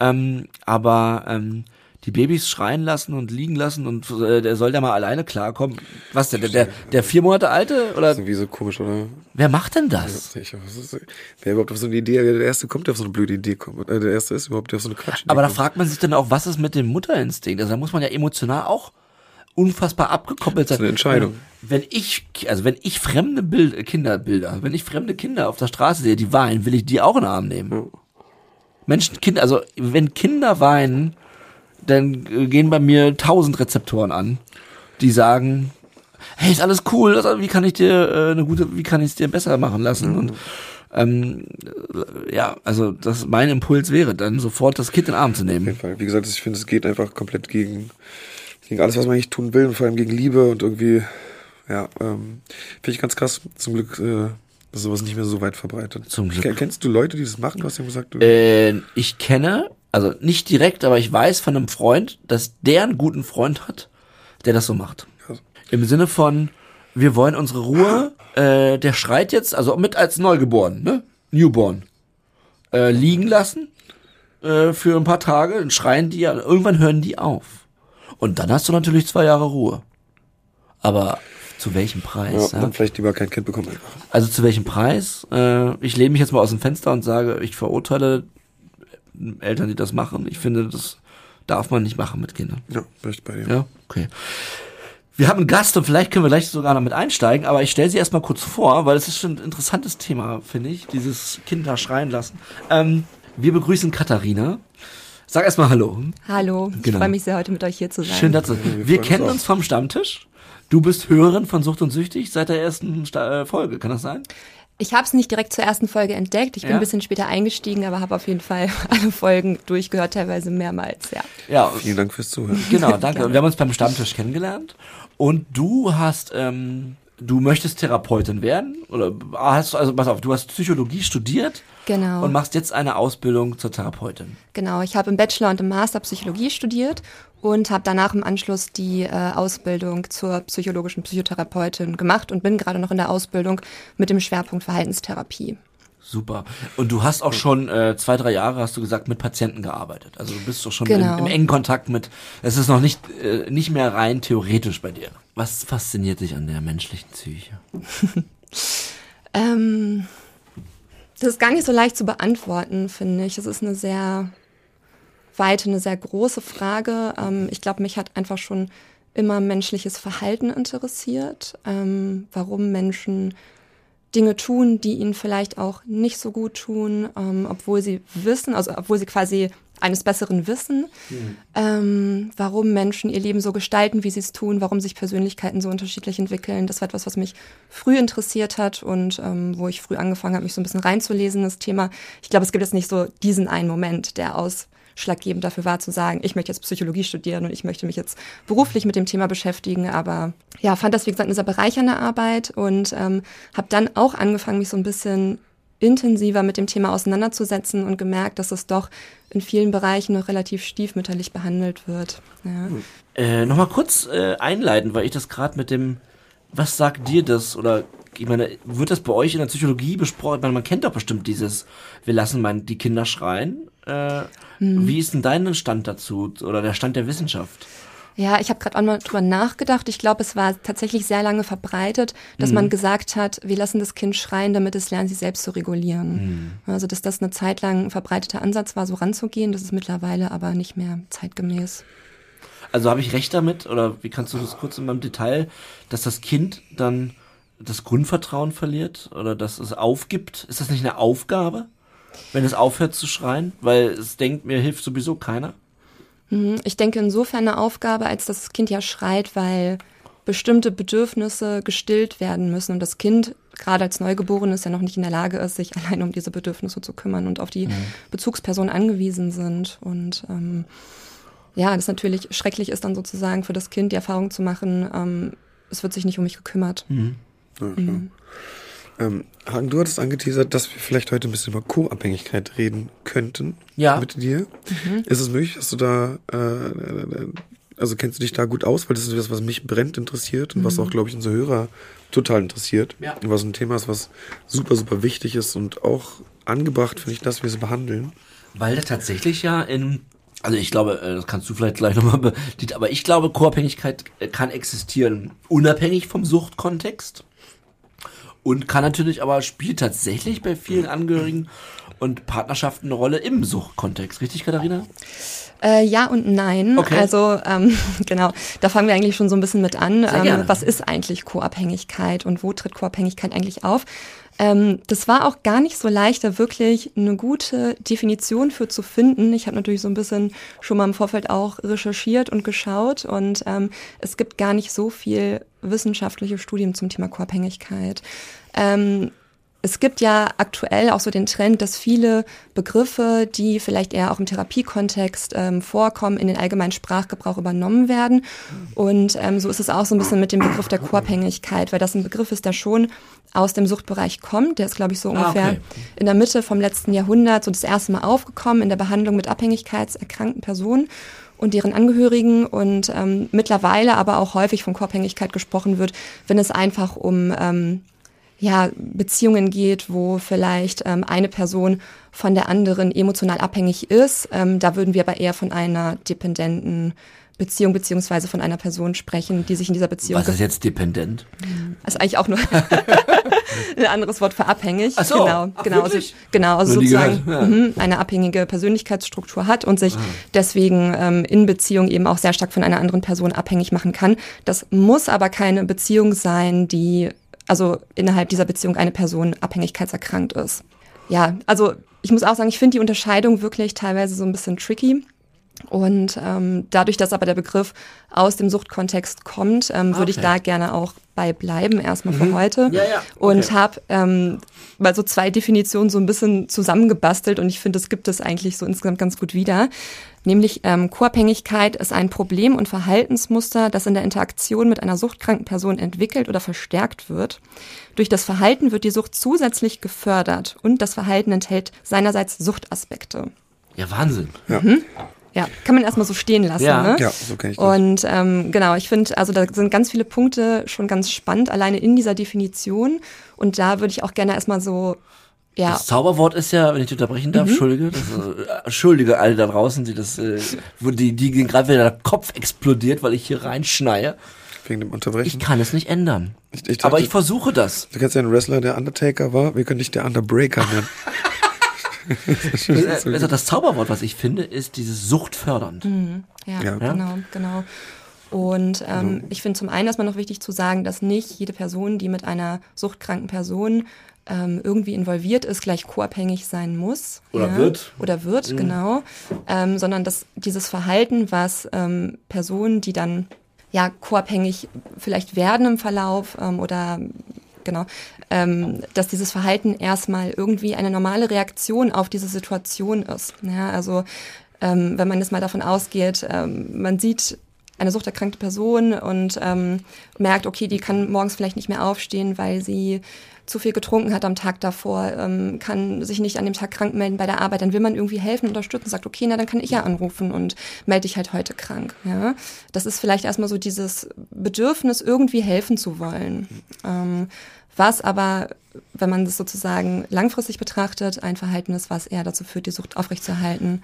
Ähm, aber ähm, die Babys schreien lassen und liegen lassen und äh, der soll ja mal alleine klarkommen. Was denn, der, der, der vier Monate alte? Oder? Das ist irgendwie so komisch, oder? Wer macht denn das? Ja, ist, wer überhaupt auf so eine Idee, der erste kommt, der auf so eine blöde Idee kommt. Äh, der erste ist überhaupt, der auf so eine Quatsch. Aber da fragt man sich dann auch, was ist mit dem Mutterinstinkt? Also da muss man ja emotional auch unfassbar abgekoppelt sein. Das ist eine Entscheidung. Wenn, ich, also wenn ich fremde Bild, Kinderbilder, wenn ich fremde Kinder auf der Straße sehe, die weinen, will ich die auch in den Arm nehmen. Menschen, Kinder, also wenn Kinder weinen, dann gehen bei mir tausend Rezeptoren an, die sagen, hey, ist alles cool, also, wie kann ich dir äh, eine gute, wie kann ich es dir besser machen lassen? Mhm. Und ähm, ja, also das mein Impuls wäre, dann sofort das Kind in den Arm zu nehmen. Auf jeden Fall. Wie gesagt, ich finde, es geht einfach komplett gegen, gegen alles, was man eigentlich tun will, und vor allem gegen Liebe und irgendwie, ja, ähm, finde ich ganz krass. Zum Glück äh, ist sowas nicht mehr so weit verbreitet. Zum Glück. Kennst du Leute, die das machen? Du hast ja gesagt, du äh, ich kenne also nicht direkt, aber ich weiß von einem Freund, dass der einen guten Freund hat, der das so macht. Im Sinne von, wir wollen unsere Ruhe, äh, der schreit jetzt, also mit als Neugeboren, ne? Newborn, äh, liegen lassen äh, für ein paar Tage, dann schreien die ja, irgendwann hören die auf. Und dann hast du natürlich zwei Jahre Ruhe. Aber zu welchem Preis? Ja, ja? Dann vielleicht lieber kein Kind bekommen. Also zu welchem Preis? Äh, ich lehne mich jetzt mal aus dem Fenster und sage, ich verurteile Eltern, die das machen. Ich finde, das darf man nicht machen mit Kindern. Ja, vielleicht bei dir. Ja, okay. Wir haben einen Gast und vielleicht können wir gleich sogar noch mit einsteigen, aber ich stelle sie erstmal kurz vor, weil es ist schon ein interessantes Thema, finde ich, dieses Kinder schreien lassen. Ähm, wir begrüßen Katharina. Sag erstmal Hallo. Hallo, genau. ich freue mich sehr, heute mit euch hier zu sein. Schön, dass du. Wir, wir kennen uns vom Stammtisch. Du bist Hörerin von Sucht und Süchtig seit der ersten Sta äh, Folge, kann das sein? Ich habe es nicht direkt zur ersten Folge entdeckt. Ich bin ja. ein bisschen später eingestiegen, aber habe auf jeden Fall alle Folgen durchgehört, teilweise mehrmals. Ja. ja. Vielen Dank fürs Zuhören. Genau, danke. Wir haben uns beim Stammtisch kennengelernt und du hast, ähm, du möchtest Therapeutin werden oder hast also pass auf, du hast Psychologie studiert. Genau. Und machst jetzt eine Ausbildung zur Therapeutin. Genau, ich habe im Bachelor und im Master Psychologie studiert und habe danach im Anschluss die äh, Ausbildung zur psychologischen Psychotherapeutin gemacht und bin gerade noch in der Ausbildung mit dem Schwerpunkt Verhaltenstherapie. Super. Und du hast auch schon äh, zwei, drei Jahre, hast du gesagt, mit Patienten gearbeitet. Also du bist doch schon genau. im, im, engen Kontakt mit. Es ist noch nicht, äh, nicht mehr rein theoretisch bei dir. Was fasziniert dich an der menschlichen Psyche? ähm, das ist gar nicht so leicht zu beantworten, finde ich. Es ist eine sehr weite, eine sehr große Frage. Ähm, ich glaube, mich hat einfach schon immer menschliches Verhalten interessiert, ähm, warum Menschen Dinge tun, die ihnen vielleicht auch nicht so gut tun, ähm, obwohl sie wissen, also obwohl sie quasi eines Besseren wissen, mhm. ähm, warum Menschen ihr Leben so gestalten, wie sie es tun, warum sich Persönlichkeiten so unterschiedlich entwickeln. Das war etwas, was mich früh interessiert hat und ähm, wo ich früh angefangen habe, mich so ein bisschen reinzulesen, das Thema. Ich glaube, es gibt jetzt nicht so diesen einen Moment, der aus ausschlaggebend dafür war, zu sagen, ich möchte jetzt Psychologie studieren und ich möchte mich jetzt beruflich mit dem Thema beschäftigen. Aber ja, fand das, wie gesagt, eine sehr bereichernde Arbeit und ähm, habe dann auch angefangen, mich so ein bisschen intensiver mit dem Thema auseinanderzusetzen und gemerkt, dass es doch in vielen Bereichen noch relativ stiefmütterlich behandelt wird. Ja. Äh, Nochmal kurz äh, einleiten, weil ich das gerade mit dem, was sagt dir das oder ich meine, wird das bei euch in der Psychologie besprochen? Meine, man kennt doch bestimmt dieses, wir lassen mein, die Kinder schreien. Äh, hm. Wie ist denn dein Stand dazu oder der Stand der Wissenschaft? Ja, ich habe gerade auch mal drüber nachgedacht. Ich glaube, es war tatsächlich sehr lange verbreitet, dass mhm. man gesagt hat, wir lassen das Kind schreien, damit es lernt, sich selbst zu regulieren. Mhm. Also, dass das eine Zeit lang ein verbreiteter Ansatz war, so ranzugehen, das ist mittlerweile aber nicht mehr zeitgemäß. Also habe ich recht damit, oder wie kannst du das kurz in meinem Detail, dass das Kind dann das Grundvertrauen verliert oder dass es aufgibt? Ist das nicht eine Aufgabe? wenn es aufhört zu schreien, weil es denkt, mir hilft sowieso keiner? Mhm, ich denke insofern eine Aufgabe, als dass das Kind ja schreit, weil bestimmte Bedürfnisse gestillt werden müssen und das Kind gerade als Neugeborenes ja noch nicht in der Lage ist, sich allein um diese Bedürfnisse zu kümmern und auf die mhm. Bezugsperson angewiesen sind. Und ähm, ja, das natürlich schrecklich ist dann sozusagen für das Kind die Erfahrung zu machen, ähm, es wird sich nicht um mich gekümmert. Ja, klar. Ähm, Hagen, du hattest angeteasert, dass wir vielleicht heute ein bisschen über Co-Abhängigkeit reden könnten. Ja. Mit dir. Ist es möglich, dass du da, äh, also kennst du dich da gut aus? Weil das ist etwas, was mich brennt interessiert und was auch, glaube ich, unsere Hörer total interessiert. Ja. Und was ein Thema ist, was super, super wichtig ist und auch angebracht, finde ich, dass wir es behandeln. Weil da tatsächlich ja in, also ich glaube, äh, das kannst du vielleicht gleich nochmal, aber ich glaube, Co-Abhängigkeit äh, kann existieren, unabhängig vom Suchtkontext. Und kann natürlich aber spielt tatsächlich bei vielen Angehörigen und Partnerschaften eine Rolle im Suchtkontext. Richtig, Katharina? Äh, ja und nein. Okay. Also ähm, genau, da fangen wir eigentlich schon so ein bisschen mit an. Ähm, was ist eigentlich Co-Abhängigkeit und wo tritt Co-Abhängigkeit eigentlich auf? Ähm, das war auch gar nicht so leicht, da wirklich eine gute Definition für zu finden. Ich habe natürlich so ein bisschen schon mal im Vorfeld auch recherchiert und geschaut und ähm, es gibt gar nicht so viel wissenschaftliche Studien zum Thema Co-Abhängigkeit. Ähm, es gibt ja aktuell auch so den Trend, dass viele Begriffe, die vielleicht eher auch im Therapiekontext ähm, vorkommen, in den allgemeinen Sprachgebrauch übernommen werden. Und ähm, so ist es auch so ein bisschen mit dem Begriff der Co-Abhängigkeit, weil das ein Begriff ist, der schon aus dem Suchtbereich kommt. Der ist, glaube ich, so Ah, ungefähr okay. in der Mitte vom letzten Jahrhundert so das erste Mal aufgekommen in der Behandlung mit abhängigkeitserkrankten Personen und deren Angehörigen und ähm, mittlerweile aber auch häufig von Co-Abhängigkeit gesprochen wird, wenn es einfach um ähm, ja, Beziehungen geht, wo vielleicht ähm, eine Person von der anderen emotional abhängig ist. Ähm, da würden wir aber eher von einer dependenten Beziehung beziehungsweise von einer Person sprechen, die sich in dieser Beziehung Was ist jetzt dependent? ist eigentlich auch nur ein anderes Wort für abhängig. Ach so. Genau, Ach, genau, also, genau, also sozusagen ja. mhm, eine abhängige Persönlichkeitsstruktur hat und sich deswegen ähm, in Beziehung eben auch sehr stark von einer anderen Person abhängig machen kann. Das muss aber keine Beziehung sein, die also innerhalb dieser Beziehung eine Person abhängigkeitserkrankt ist. Ja, also ich muss auch sagen, ich finde die Unterscheidung wirklich teilweise so ein bisschen tricky. Und ähm, dadurch, dass aber der Begriff aus dem Suchtkontext kommt, ähm, würde ich Okay. da gerne auch bei bleiben, erstmal für heute. Ja, ja, Und okay. habe ähm, mal so zwei Definitionen so ein bisschen zusammengebastelt und ich finde, das gibt es eigentlich so insgesamt ganz gut wieder. Nämlich ähm, Co-Abhängigkeit ist ein Problem- und Verhaltensmuster, das in der Interaktion mit einer suchtkranken Person entwickelt oder verstärkt wird. Durch das Verhalten wird die Sucht zusätzlich gefördert und das Verhalten enthält seinerseits Suchtaspekte. Ja, Wahnsinn. Ja, Ja, kann man erstmal so stehen lassen. Ja. ne? ja so kenne ich das. Und ähm, genau, ich finde, also da sind ganz viele Punkte schon ganz spannend, alleine in dieser Definition. Und da würde ich auch gerne erstmal so, ja, Das Zauberwort ist ja, wenn ich dich unterbrechen darf, Entschuldige, das, äh, Entschuldige alle da draußen, die das, äh, wo die, die gerade wieder der Kopf explodiert, weil ich hier reinschneie. Wegen dem Ich Unterbrechen. kann es nicht ändern. Ich- ich dachte- Aber ich versuche das. Du kennst ja einen Wrestler, der Undertaker war. Wir können dich der Underbreaker nennen. Äh, Also das Zauberwort, was ich finde, ist dieses suchtfördernd. ja, Ja. genau, genau. Und ähm, ich finde zum einen erstmal noch wichtig zu sagen, dass nicht jede Person, die mit einer suchtkranken Person ähm, irgendwie involviert ist, gleich co-abhängig sein muss. Oder wird. Oder wird, genau. Ähm, sondern dass dieses Verhalten, was ähm, Personen, die dann ja co-abhängig vielleicht werden im Verlauf ähm, oder genau, ähm, dass dieses Verhalten erstmal irgendwie eine normale Reaktion auf diese Situation ist. Ja, also ähm, wenn man jetzt mal davon ausgeht, ähm, man sieht eine suchterkrankte Person und ähm, merkt, okay, die kann morgens vielleicht nicht mehr aufstehen, weil sie zu viel getrunken hat am Tag davor, ähm, kann sich nicht an dem Tag krank melden bei der Arbeit, dann will man irgendwie helfen, unterstützen, sagt, okay, na dann kann ich ja anrufen und melde dich halt heute krank. Ja, das ist vielleicht erstmal so dieses Bedürfnis, irgendwie helfen zu wollen. Ähm, was aber, wenn man das sozusagen langfristig betrachtet, ein Verhalten ist, was eher dazu führt, die Sucht aufrechtzuerhalten.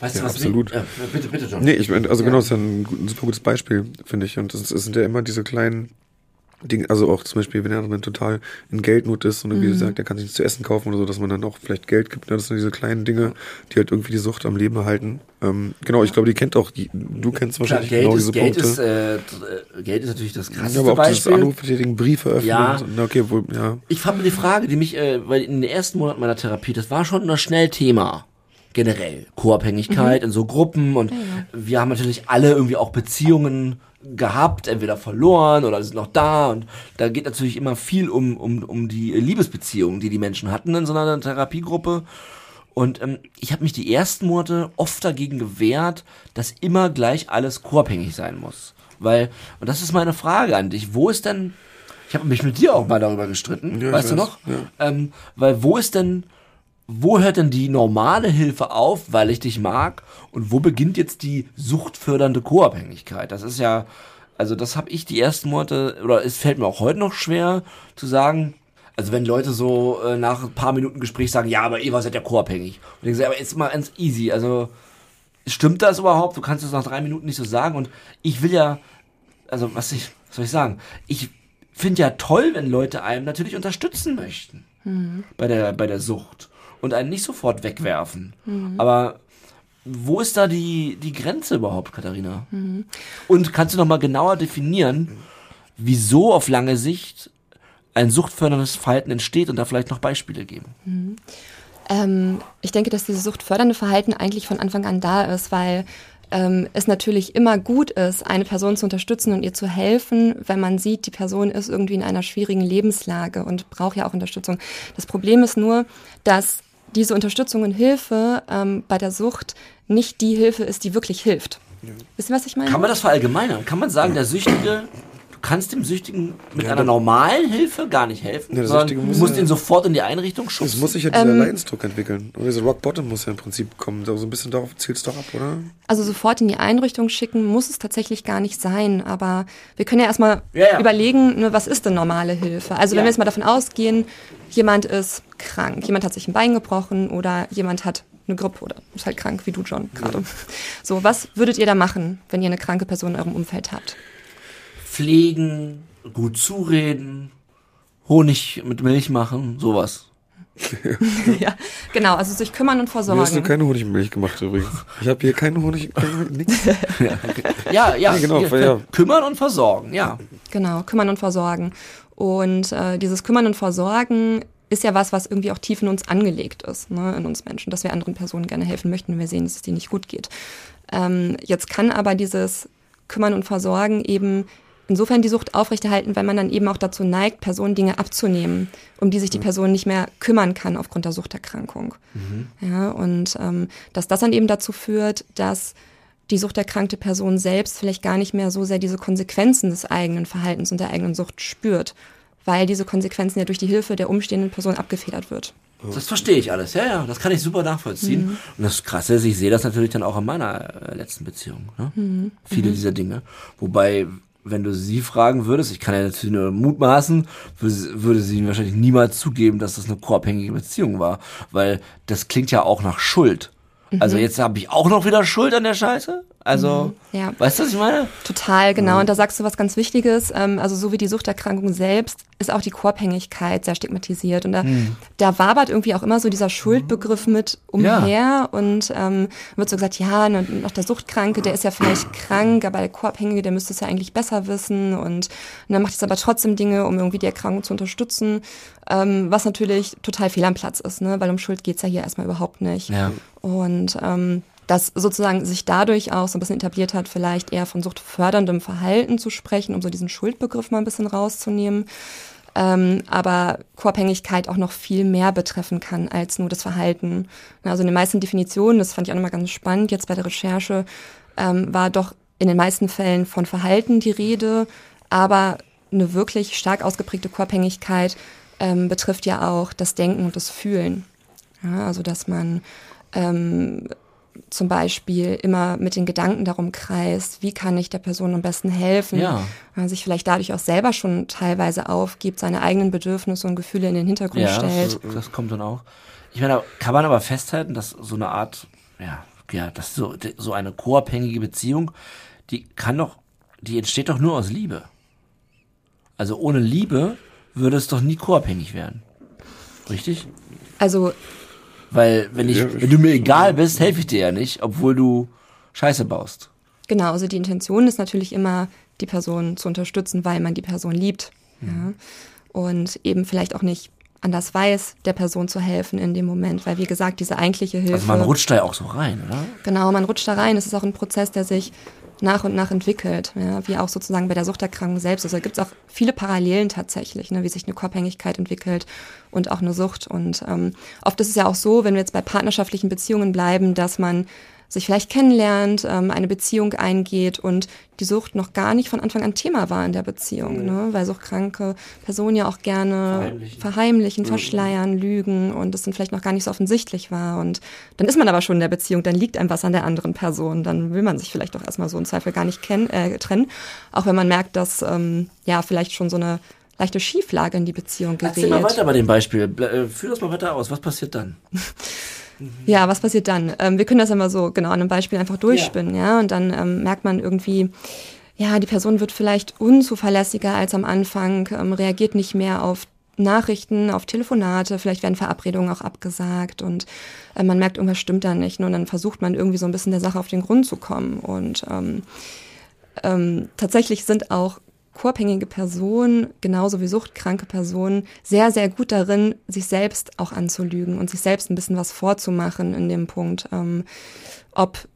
Weißt Ja, du was? absolut. Äh, bitte, bitte, John. Nee, ich meine, also genau, das ist ja ein, ein super gutes Beispiel, finde ich. Und es sind ja immer diese kleinen Dinge, also auch zum Beispiel, wenn er dann total in Geldnot ist und irgendwie sagt, er kann sich nichts zu essen kaufen oder so, dass man dann auch vielleicht Geld gibt. Ne? Das sind diese kleinen Dinge, die halt irgendwie die Sucht am Leben erhalten. Ähm, genau, ich glaube, die kennt auch, die, du kennst Klar, wahrscheinlich Geld, genau ist, diese Geld, Punkte. ist, äh, äh, Geld ist natürlich das ja, krasseste aber auch dieses Beispiel. Anrufbetätigen, Briefe öffnen. Ja. und- na, okay, wohl, ja. Ich fand mir die Frage, die mich, äh, weil in den ersten Monaten meiner Therapie, das war schon das schnell Thema. Generell. Co-Abhängigkeit in so Gruppen und wir haben natürlich alle irgendwie auch Beziehungen gehabt, entweder verloren oder sind noch da und da geht natürlich immer viel um, um, um die Liebesbeziehungen, die die Menschen hatten in so einer Therapiegruppe Und ähm, ich habe mich die ersten Monate oft dagegen gewehrt, dass immer gleich alles co-abhängig sein muss. Weil, und das ist meine Frage an dich, wo ist denn, ich habe mich mit dir auch mal darüber gestritten, Ja, weißt du weiß, noch? ja. Ähm, weil wo ist denn, wo hört denn die normale Hilfe auf, weil ich dich mag? Und wo beginnt jetzt die suchtfördernde Co-Abhängigkeit? Das ist ja, also das habe ich die ersten Monate, oder es fällt mir auch heute noch schwer zu sagen, also wenn Leute so äh, nach ein paar Minuten Gespräch sagen, ja, aber Eva seid ja co-abhängig. Und ich sage, aber jetzt mal ganz easy, also stimmt das überhaupt? Du kannst es nach drei Minuten nicht so sagen. Und ich will ja, also was ich, was soll ich sagen? Ich finde ja toll, wenn Leute einem natürlich unterstützen möchten bei der bei der Sucht und einen nicht sofort wegwerfen. Aber wo ist da die die Grenze überhaupt, Katharina? Und kannst du noch mal genauer definieren, wieso auf lange Sicht ein suchtförderndes Verhalten entsteht und da vielleicht noch Beispiele geben? Ähm, ich denke, dass dieses suchtfördernde Verhalten eigentlich von Anfang an da ist, weil ähm, es natürlich immer gut ist, eine Person zu unterstützen und ihr zu helfen, wenn man sieht, die Person ist irgendwie in einer schwierigen Lebenslage und braucht ja auch Unterstützung. Das Problem ist nur, dass diese Unterstützung und Hilfe ähm, bei der Sucht nicht die Hilfe ist, die wirklich hilft. Wisst ihr, was ich meine? Kann man das verallgemeinern? Kann man sagen, der Süchtige, kannst dem Süchtigen mit einer normalen Hilfe gar nicht helfen, Ja, der sondern Süchtige muss musst ja- ihn sofort in die Einrichtung Es schubsen? muss sich ja dieser Leidensdruck entwickeln. Und dieser Rock Bottom muss ja im Prinzip kommen. So ein bisschen darauf zielt es doch ab, oder? Also sofort in die Einrichtung schicken muss es tatsächlich gar nicht sein, aber wir können ja erstmal Ja, ja. überlegen, ne, was ist denn normale Hilfe? Also Ja. wenn wir jetzt mal davon ausgehen, jemand ist krank, jemand hat sich ein Bein gebrochen oder jemand hat eine Grippe oder ist halt krank, wie du John gerade. So, was würdet ihr da machen, wenn ihr eine kranke Person in eurem Umfeld habt? Pflegen, gut zureden, Honig mit Milch machen, sowas. ja, genau, also sich kümmern und Mir hast du versorgen. keine Honigmilch gemacht übrigens. Ich habe hier keine Honig, keine, nix. Ja, ja, Ja, genau, wir- ja. kümmern und versorgen, ja. Genau, kümmern und versorgen. Und äh, dieses Kümmern und Versorgen ist ja was, was irgendwie auch tief in uns angelegt ist, ne, in uns Menschen, dass wir anderen Personen gerne helfen möchten, wenn wir sehen, dass es denen nicht gut geht. Ähm, jetzt kann aber dieses Kümmern und Versorgen eben insofern die Sucht aufrechterhalten, weil man dann eben auch dazu neigt, Personen Dinge abzunehmen, um die sich die Person nicht mehr kümmern kann aufgrund der Suchterkrankung. Ja, und ähm, dass das dann eben dazu führt, dass die suchterkrankte Person selbst vielleicht gar nicht mehr so sehr diese Konsequenzen des eigenen Verhaltens und der eigenen Sucht spürt, weil diese Konsequenzen ja durch die Hilfe der umstehenden Person abgefedert wird. Das verstehe ich alles, ja, ja, das kann ich super nachvollziehen. Und das Krasse ist, ich sehe das natürlich dann auch in meiner äh, letzten Beziehung. Ne? Viele dieser Dinge. Wobei, wenn du sie fragen würdest, ich kann ja natürlich nur mutmaßen, würde, sie- wahrscheinlich niemals zugeben, dass das eine co-abhängige Beziehung war. Weil das klingt ja auch nach Schuld. Also jetzt habe ich auch noch wieder Schuld an der Scheiße? Also, Ja. weißt du, was ich meine? Total, genau. Und da sagst du was ganz Wichtiges. Ähm, also so wie die Suchterkrankung selbst ist auch die Koabhängigkeit sehr stigmatisiert. Und da, da wabert irgendwie auch immer so dieser Schuldbegriff mit umher. Und ähm, wird so gesagt, ja, ne, noch der Suchtkranke, der ist ja vielleicht krank, aber der Koabhängige, der müsste es ja eigentlich besser wissen. Und, und dann macht es aber trotzdem Dinge, um irgendwie die Erkrankung zu unterstützen. Ähm, was natürlich total fehl am Platz ist, ne? weil um Schuld geht's ja hier erstmal überhaupt nicht. Ja. Und ähm, dass sozusagen sich dadurch auch so ein bisschen etabliert hat, vielleicht eher von suchtförderndem Verhalten zu sprechen, um so diesen Schuldbegriff mal ein bisschen rauszunehmen. Ähm, aber Co-Abhängigkeit auch noch viel mehr betreffen kann als nur das Verhalten. Also in den meisten Definitionen, das fand ich auch nochmal ganz spannend, jetzt bei der Recherche, ähm, war doch in den meisten Fällen von Verhalten die Rede, aber eine wirklich stark ausgeprägte Co-Abhängigkeit ähm, betrifft ja auch das Denken und das Fühlen. Ja, also dass man ähm, zum Beispiel immer mit den Gedanken darum kreist, wie kann ich der Person am besten helfen, Ja. man sich vielleicht dadurch auch selber schon teilweise aufgibt, seine eigenen Bedürfnisse und Gefühle in den Hintergrund Ja, stellt. das, das kommt dann auch. Ich meine, kann man aber festhalten, dass so eine Art, ja, ja, dass so, so eine co-abhängige Beziehung, die kann doch, die entsteht doch nur aus Liebe. Also ohne Liebe würde es doch nie co-abhängig werden. Richtig? Also Weil, wenn ich, Ja, wenn du mir egal bist, helfe ich dir ja nicht, obwohl du Scheiße baust. Genau, also die Intention ist natürlich immer, die Person zu unterstützen, weil man die Person liebt. Ja. Und eben vielleicht auch nicht anders weiß, der Person zu helfen in dem Moment, weil wie gesagt, diese eigentliche Hilfe. Also man rutscht da ja auch so rein, oder? Genau, man rutscht da rein. Es ist auch ein Prozess, der sich nach und nach entwickelt, ja, wie auch sozusagen bei der Suchterkrankung selbst. Also da gibt es auch viele Parallelen tatsächlich, ne, wie sich eine Koabhängigkeit entwickelt und auch eine Sucht. Und ähm, oft ist es ja auch so, wenn wir jetzt bei partnerschaftlichen Beziehungen bleiben, dass man sich vielleicht kennenlernt, ähm, eine Beziehung eingeht und die Sucht noch gar nicht von Anfang an Thema war in der Beziehung, ne? weil suchtkranke Personen ja auch gerne verheimlichen, verheimlichen mhm. verschleiern, lügen und es dann vielleicht noch gar nicht so offensichtlich war. Und dann ist man aber schon in der Beziehung, dann liegt einem was an der anderen Person, dann will man sich vielleicht doch erstmal so im Zweifel gar nicht kennen, äh, trennen, auch wenn man merkt, dass ähm, ja vielleicht schon so eine leichte Schieflage in die Beziehung gerät. Erzähl mal weiter bei dem Beispiel. Äh, führ das mal weiter aus. Was passiert dann? Ja, was passiert dann? Ähm, wir können das immer so genau an einem Beispiel einfach durchspinnen, ja, ja? und dann ähm, merkt man irgendwie, ja, die Person wird vielleicht unzuverlässiger als am Anfang, ähm, reagiert nicht mehr auf Nachrichten, auf Telefonate, vielleicht werden Verabredungen auch abgesagt und äh, man merkt, irgendwas stimmt da nicht. Und dann versucht man irgendwie so ein bisschen der Sache auf den Grund zu kommen. Und ähm, ähm, tatsächlich sind auch co-abhängige Personen, genauso wie suchtkranke Personen, sehr, sehr gut darin, sich selbst auch anzulügen und sich selbst ein bisschen was vorzumachen in dem Punkt, ähm, ob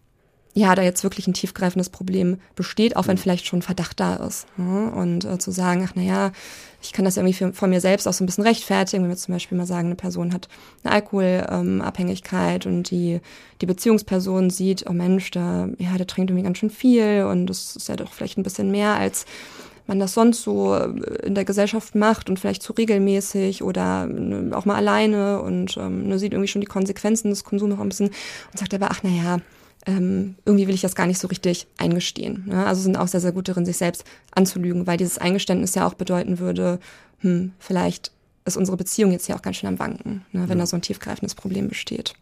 ja, da jetzt wirklich ein tiefgreifendes Problem besteht, auch wenn mhm. vielleicht schon Verdacht da ist. Ne? Und äh, zu sagen, ach naja, ich kann das irgendwie für, von mir selbst auch so ein bisschen rechtfertigen, wenn wir zum Beispiel mal sagen, eine Person hat eine Alkoholabhängigkeit ähm, und die, die Beziehungsperson sieht, oh Mensch, der, ja, der trinkt irgendwie ganz schön viel und das ist ja doch vielleicht ein bisschen mehr als man das sonst so äh, in der Gesellschaft macht und vielleicht zu regelmäßig oder ne, auch mal alleine und ähm, ne, sieht irgendwie schon die Konsequenzen des Konsums auch ein bisschen und sagt aber, ach naja, ähm, irgendwie will ich das gar nicht so richtig eingestehen. Ne? Also sind auch sehr, sehr gut darin, sich selbst anzulügen, weil dieses Eingeständnis ja auch bedeuten würde, hm, vielleicht ist unsere Beziehung jetzt ja auch ganz schön am Wanken, ne, wenn ja. da so ein tiefgreifendes Problem besteht.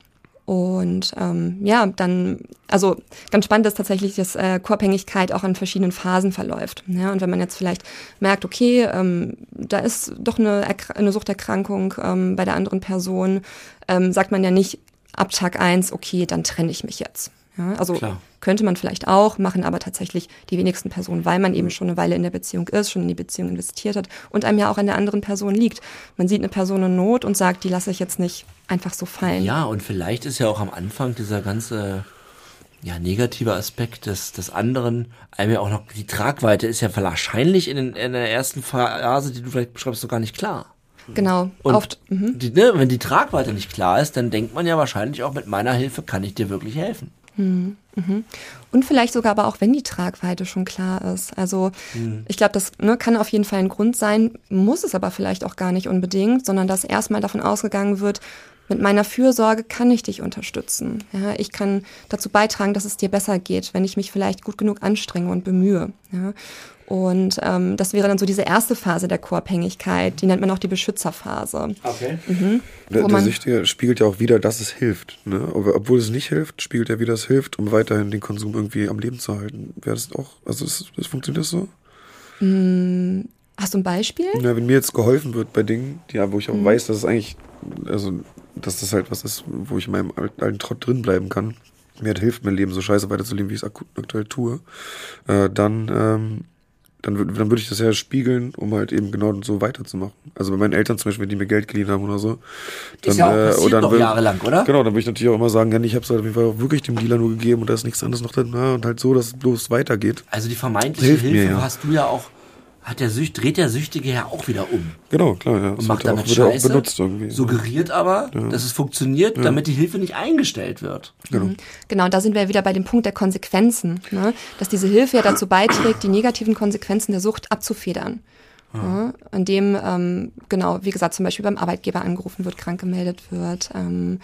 Und ähm, ja, dann, also ganz spannend ist tatsächlich, dass äh, Co-Abhängigkeit auch in verschiedenen Phasen verläuft. Ja, und wenn man jetzt vielleicht merkt, okay, ähm, da ist doch eine, eine Suchterkrankung ähm, bei der anderen Person, ähm, sagt man ja nicht ab Tag eins, okay, dann trenne ich mich jetzt. Ja, also Klar. könnte man vielleicht auch, machen aber tatsächlich die wenigsten Personen, weil man eben schon eine Weile in der Beziehung ist, schon in die Beziehung investiert hat und einem ja auch an der anderen Person liegt. Man sieht eine Person in Not und sagt, die lasse ich jetzt nicht einfach so fallen. Ja, und vielleicht ist ja auch am Anfang dieser ganze ja, negative Aspekt des, des anderen, einem ja auch noch, die Tragweite ist ja wahrscheinlich in, den, in der ersten Phase, die du vielleicht beschreibst, noch gar nicht klar. Genau, und oft. Mhm. Die, ne, wenn die Tragweite nicht klar ist, dann denkt man ja wahrscheinlich auch, mit meiner Hilfe kann ich dir wirklich helfen. Mhm. Mhm. Und vielleicht sogar aber auch, wenn die Tragweite schon klar ist. Also mhm. ich glaube, das ne, kann auf jeden Fall ein Grund sein, muss es aber vielleicht auch gar nicht unbedingt, sondern dass erstmal davon ausgegangen wird, mit meiner Fürsorge kann ich dich unterstützen. Ja, ich kann dazu beitragen, dass es dir besser geht, wenn ich mich vielleicht gut genug anstrenge und bemühe. Ja. Und ähm, das wäre dann so diese erste Phase der Co-Abhängigkeit, die nennt man auch die Beschützerphase. Okay. Mhm, der, der Süchtige spiegelt ja auch wieder, dass es hilft. Ne? Obwohl es nicht hilft, spiegelt er wieder, es hilft, um weiterhin den Konsum irgendwie am Leben zu halten. Wäre das auch, also das, das funktioniert das so? Mm, hast du ein Beispiel? Ja, wenn mir jetzt geholfen wird bei Dingen, ja, wo ich auch mhm. weiß, dass es eigentlich, also dass das halt was ist, wo ich in meinem alten Trott drin bleiben kann. Mir halt hilft, mein Leben so scheiße weiterzuleben, wie ich es aktuell tue. Äh, dann ähm, dann, dann würde ich das ja spiegeln, um halt eben genau so weiterzumachen. Also bei meinen Eltern zum Beispiel, wenn die mir Geld geliehen haben oder so. Dann, ist ja auch äh, oder dann will, jahrelang, oder? Genau, dann würde ich natürlich auch immer sagen, ja, ich habe es halt auf jeden Fall wirklich dem Dealer nur gegeben und da ist nichts anderes noch drin. Na, und halt so, dass es bloß weitergeht. Also die vermeintliche Hilfe mir, ja. hast du ja auch hat der Sücht, dreht der Süchtige ja auch wieder um. Genau, klar, ja. Und macht damit auch, Scheiße, benutzt irgendwie. suggeriert aber, ja. dass es funktioniert, ja. damit die Hilfe nicht eingestellt wird. Genau. Mhm. Genau, da sind wir wieder bei dem Punkt der Konsequenzen, ne? dass diese Hilfe ja dazu beiträgt, die negativen Konsequenzen der Sucht abzufedern. Ah. Ja, an dem, ähm, genau, wie gesagt, zum Beispiel beim Arbeitgeber angerufen wird, krank gemeldet wird ähm,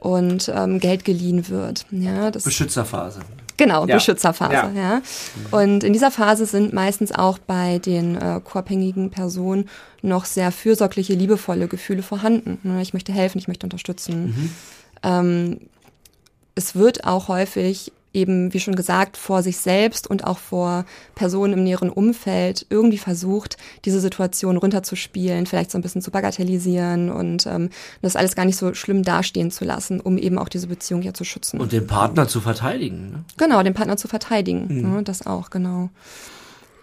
und ähm, Geld geliehen wird. Ja, das Beschützerphase. Genau, ja. Beschützerphase. Ja. ja. Und in dieser Phase sind meistens auch bei den äh, co-abhängigen Personen noch sehr fürsorgliche, liebevolle Gefühle vorhanden. Ne, ich möchte helfen, ich möchte unterstützen. Mhm. Ähm, es wird auch häufig eben, wie schon gesagt, vor sich selbst und auch vor Personen im näheren Umfeld irgendwie versucht, diese Situation runterzuspielen, vielleicht so ein bisschen zu bagatellisieren und ähm, das alles gar nicht so schlimm dastehen zu lassen, um eben auch diese Beziehung ja zu schützen. Und den Partner zu verteidigen. Ne? Genau, den Partner zu verteidigen. Mhm. Ne, das auch, genau.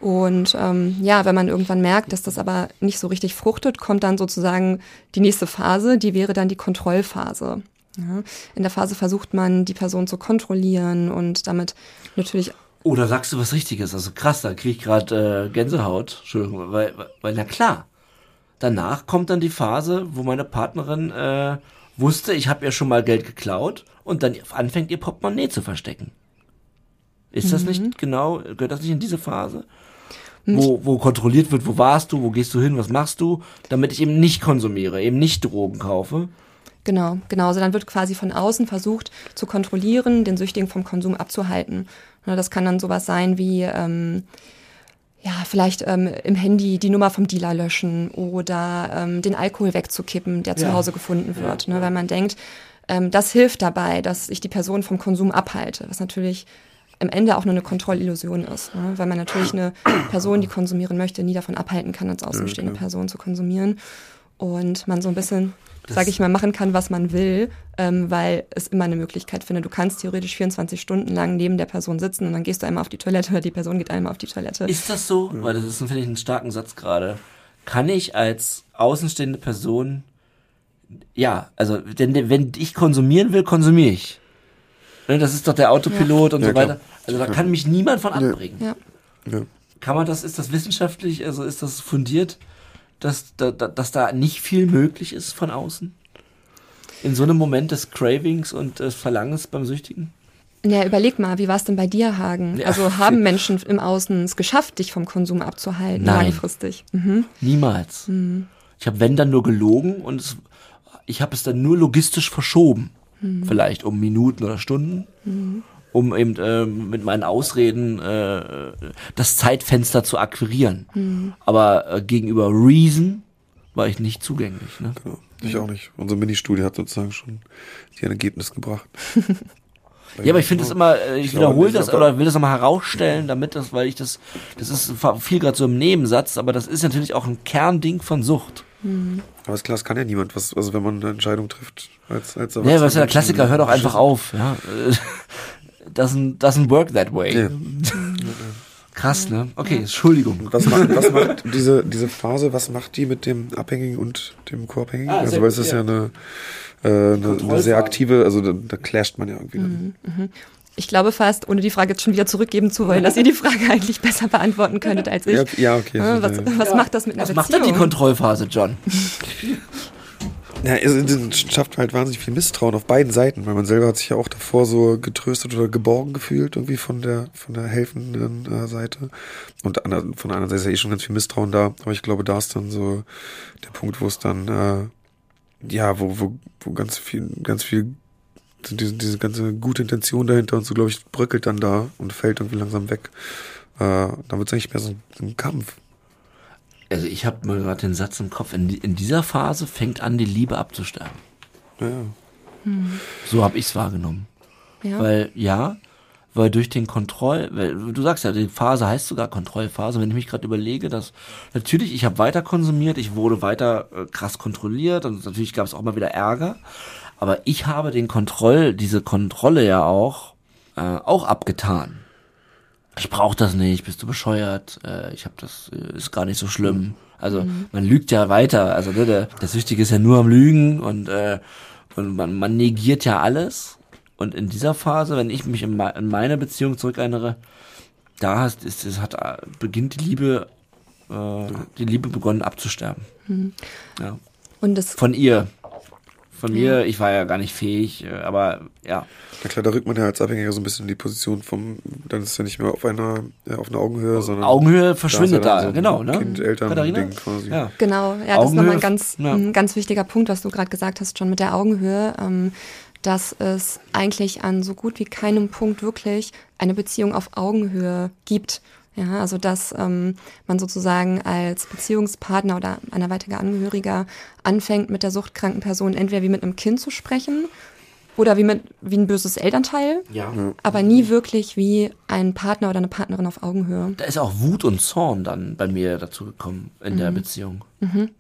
Und ähm, ja, wenn man irgendwann merkt, dass das aber nicht so richtig fruchtet, kommt dann sozusagen die nächste Phase, die wäre dann die Kontrollphase. Ja, in der Phase versucht man, die Person zu kontrollieren und damit natürlich Oder sagst du was Richtiges? Also krass, da krieg ich gerade äh, Gänsehaut. Entschuldigung, weil, weil, na klar. Danach kommt dann die Phase, wo meine Partnerin äh, wusste, ich habe ihr schon mal Geld geklaut und dann anfängt ihr Portemonnaie zu verstecken. Ist das nicht genau, gehört das nicht in diese Phase? Wo, wo kontrolliert wird, wo warst du, wo gehst du hin, was machst du, damit ich eben nicht konsumiere, eben nicht Drogen kaufe. Genau, genau. Also dann wird quasi von außen versucht zu kontrollieren, den Süchtigen vom Konsum abzuhalten. Ne, Das kann dann sowas sein wie, ähm, ja, vielleicht ähm, im Handy die Nummer vom Dealer löschen oder ähm, den Alkohol wegzukippen, der zu Ja. Hause gefunden wird. Ne, weil man denkt, ähm, das hilft dabei, dass ich die Person vom Konsum abhalte, was natürlich am Ende auch nur eine Kontrollillusion ist, ne? weil man natürlich eine Person, die konsumieren möchte, nie davon abhalten kann, als außenstehende Person zu konsumieren. Und man so ein bisschen, sage ich mal, machen kann, was man will, ähm, weil es immer eine Möglichkeit findet. Du kannst theoretisch 24 Stunden lang neben der Person sitzen und dann gehst du einmal auf die Toilette oder die Person geht einmal auf die Toilette. Ist das so? Weil das ist, finde ich, einen starken Satz gerade. Kann ich als außenstehende Person, ja, also, denn wenn ich konsumieren will, konsumiere ich. Ne, Das ist doch der Autopilot und Ja, so klar. weiter. Also da kann mich niemand von abbringen. ja. Ja. Kann man das, ist das wissenschaftlich, also ist das fundiert, dass, da, da, dass da nicht viel möglich ist von außen? In so einem Moment des Cravings und des Verlangens beim Süchtigen? Ja, überleg mal, wie war es denn bei dir, Hagen? Ja. Also haben Menschen im Außen es geschafft, dich vom Konsum abzuhalten, Nein. langfristig? Mhm. Niemals. Ich habe wenn dann nur gelogen und es, ich habe es dann nur logistisch verschoben. Vielleicht um Minuten oder Stunden. Um eben äh, mit meinen Ausreden äh, das Zeitfenster zu akquirieren. Aber äh, gegenüber Reason war ich nicht zugänglich. Ne? Genau. Ich auch nicht. Unsere Ministudie hat sozusagen schon die ein Ergebnis gebracht. Ja, aber ich finde es immer, äh, ich Ich wiederhole das oder will das nochmal herausstellen, damit das, weil ich das, das ist viel gerade so im Nebensatz, aber das ist natürlich auch ein Kernding von Sucht. Aber ist klar, es kann ja niemand was, also wenn man eine Entscheidung trifft als, als Ja, was ist ja der Klassiker, hör doch einfach auf, ja. Äh, Doesn't, doesn't work that way. Ja. Krass, ne? Okay, Entschuldigung. Was macht, was macht diese, diese Phase, was macht die mit dem Abhängigen und dem Co-Abhängigen? Ah, also, weil es ist ja. ja eine, äh, eine, eine sehr aktive, also da, da clasht man ja irgendwie Mhm. dann. Ich glaube fast, ohne die Frage jetzt schon wieder zurückgeben zu wollen, dass ihr die Frage eigentlich besser beantworten könntet als ich. Ja, ja, okay. Ja, so, was ja. was macht das mit einer Was macht Beziehung? denn die Kontrollphase, John? Ja, es, schafft halt wahnsinnig viel Misstrauen auf beiden Seiten, weil man selber hat sich ja auch davor so getröstet oder geborgen gefühlt, irgendwie von der, von der helfenden äh, Seite. Und ander- von der anderen Seite ist ja eh schon ganz viel Misstrauen da, aber ich glaube, da ist dann so der Punkt, wo es dann, äh, ja, wo, wo, wo ganz viel, ganz viel, diese, diese ganze gute Intention dahinter und so, glaube ich, bröckelt dann da und fällt irgendwie langsam weg. Äh, dann wird es eigentlich mehr so, so ein Kampf. Also ich habe mir gerade den Satz im Kopf, in, in dieser Phase fängt an, die Liebe abzusterben. Ja, ja. So habe ich es wahrgenommen. Ja. Weil, ja, weil durch den Kontroll, weil, du sagst ja, die Phase heißt sogar Kontrollphase, wenn ich mich gerade überlege, dass natürlich, ich habe weiter konsumiert, ich wurde weiter äh, krass kontrolliert und natürlich gab es auch mal wieder Ärger, aber ich habe den Kontroll, diese Kontrolle ja auch, äh, auch abgetan. Ich brauche das nicht, bist du bescheuert, äh, ich habe das, äh, ist gar nicht so schlimm. Also man lügt ja weiter, also ne, der, der Süchtige ist ja nur am Lügen und, äh, und man, man negiert ja alles. Und in dieser Phase, wenn ich mich in, me- in meine Beziehung zurückerinnere, da ist, ist, es hat, äh, beginnt die Liebe, äh, die Liebe begonnen abzusterben. Ja. Und das, Von ihr. Von mir, ich war ja gar nicht fähig, äh, aber ja. Na klar, da rückt man ja als Abhängiger so ein bisschen in die Position vom, dann ist es ja nicht mehr auf einer, ja, auf einer Augenhöhe, sondern Augenhöhe verschwindet da da, ist ja dann so genau, ne? Kind-Eltern-Ding quasi. Ja. Genau, ja, das ist nochmal Augenhöhe, ein ganz, ja. ein ganz wichtiger Punkt, was du gerade gesagt hast, schon mit der Augenhöhe, ähm, dass es eigentlich an so gut wie keinem Punkt wirklich eine Beziehung auf Augenhöhe gibt. Ja, also dass ähm, man sozusagen als Beziehungspartner oder anderweitiger Angehöriger anfängt, mit der suchtkranken Person entweder wie mit einem Kind zu sprechen oder wie mit wie ein böses Elternteil, Ja. aber nie wirklich wie ein Partner oder eine Partnerin auf Augenhöhe. Da ist auch Wut und Zorn dann bei mir dazu gekommen in der Beziehung.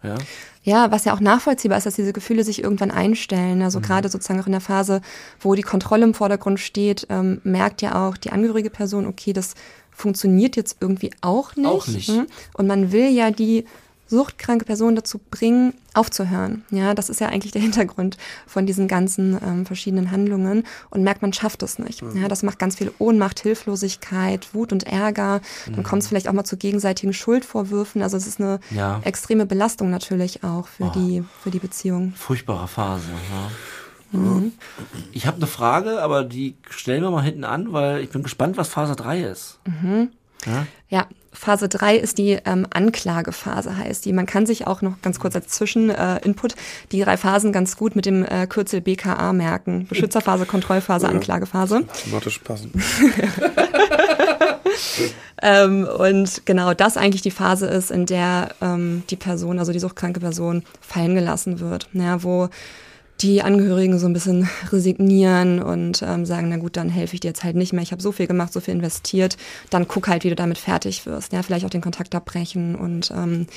Ja. Ja, was ja auch nachvollziehbar ist, dass diese Gefühle sich irgendwann einstellen. Also gerade sozusagen auch in der Phase, wo die Kontrolle im Vordergrund steht, ähm, merkt ja auch die angehörige Person, okay, das funktioniert jetzt irgendwie auch nicht. Auch nicht. hm? Und man will ja die suchtkranke Personen dazu bringen, aufzuhören. Ja, das ist ja eigentlich der Hintergrund von diesen ganzen ähm, verschiedenen Handlungen und merkt, man schafft es nicht. Mhm. Ja, das macht ganz viel Ohnmacht, Hilflosigkeit, Wut und Ärger. Dann mhm. kommt es vielleicht auch mal zu gegenseitigen Schuldvorwürfen. Also es ist eine ja. extreme Belastung natürlich auch für oh. die für die Beziehung. Furchtbare Phase. Ja. Mhm. Ich habe eine Frage, aber die stellen wir mal hinten an, weil ich bin gespannt, was Phase 3 ist. Mhm. Ja? ja, Phase 3 ist die ähm, Anklagephase, heißt die. Man kann sich auch noch ganz kurz als Zwischeninput äh, die drei Phasen ganz gut mit dem äh, Kürzel BKA merken. Beschützerphase, Kontrollphase, ja, Anklagephase. Thematisch passen. ähm, und genau das eigentlich die Phase ist, in der ähm, die Person, also die suchtkranke Person, fallen gelassen wird. Ja, wo die Angehörigen so ein bisschen resignieren und ähm, sagen, na gut, dann helfe ich dir jetzt halt nicht mehr. Ich habe so viel gemacht, so viel investiert. Dann guck halt, wie du damit fertig wirst. Ja, vielleicht auch den Kontakt abbrechen und ähm,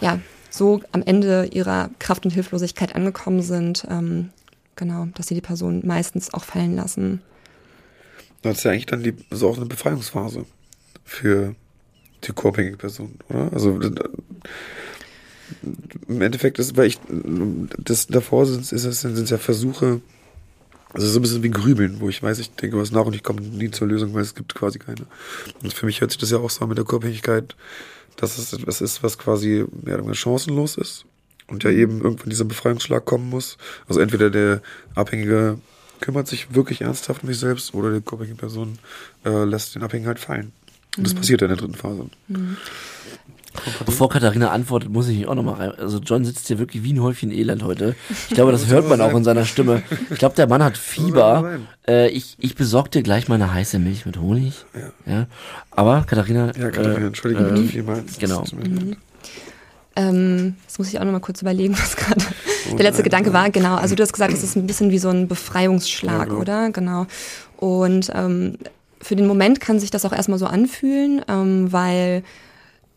ja, so am Ende ihrer Kraft und Hilflosigkeit angekommen sind. Ähm, genau, dass sie die Person meistens auch fallen lassen. Das ist ja eigentlich dann die, so auch eine Befreiungsphase für die co-abhängige Person, oder? Also im Endeffekt ist, weil ich, das davor sind, ist es, sind es ja Versuche, also so ein bisschen wie Grübeln, wo ich weiß, ich denke was nach und ich komme nie zur Lösung, weil es gibt quasi keine. Und für mich hört sich das ja auch so an mit der Körperlichkeit, dass es etwas ist, was quasi mehr oder weniger chancenlos ist und ja eben irgendwann dieser Befreiungsschlag kommen muss. Also entweder der Abhängige kümmert sich wirklich ernsthaft um sich selbst oder die körperliche Person äh, lässt den Abhängigen halt fallen. Und mhm. das passiert ja in der dritten Phase. Mhm. Bevor Katharina antwortet, muss ich mich auch nochmal rein. Also John sitzt hier wirklich wie ein Häufchen Elend heute. Ich glaube, das hört man auch in seiner Stimme. Ich glaube, der Mann hat Fieber. Äh, ich, ich besorge dir gleich mal eine heiße Milch mit Honig. Ja. ja. Aber Katharina. Ja, Katharina, äh, Entschuldigung, äh, vielmals. Genau. Mhm. Ähm, das muss ich auch nochmal kurz überlegen, was gerade oh, der letzte nein, Gedanke nein. war. Genau, also du hast gesagt, es ist ein bisschen wie so ein Befreiungsschlag, ja, genau. oder? Genau. Und ähm, für den Moment kann sich das auch erstmal so anfühlen, ähm, weil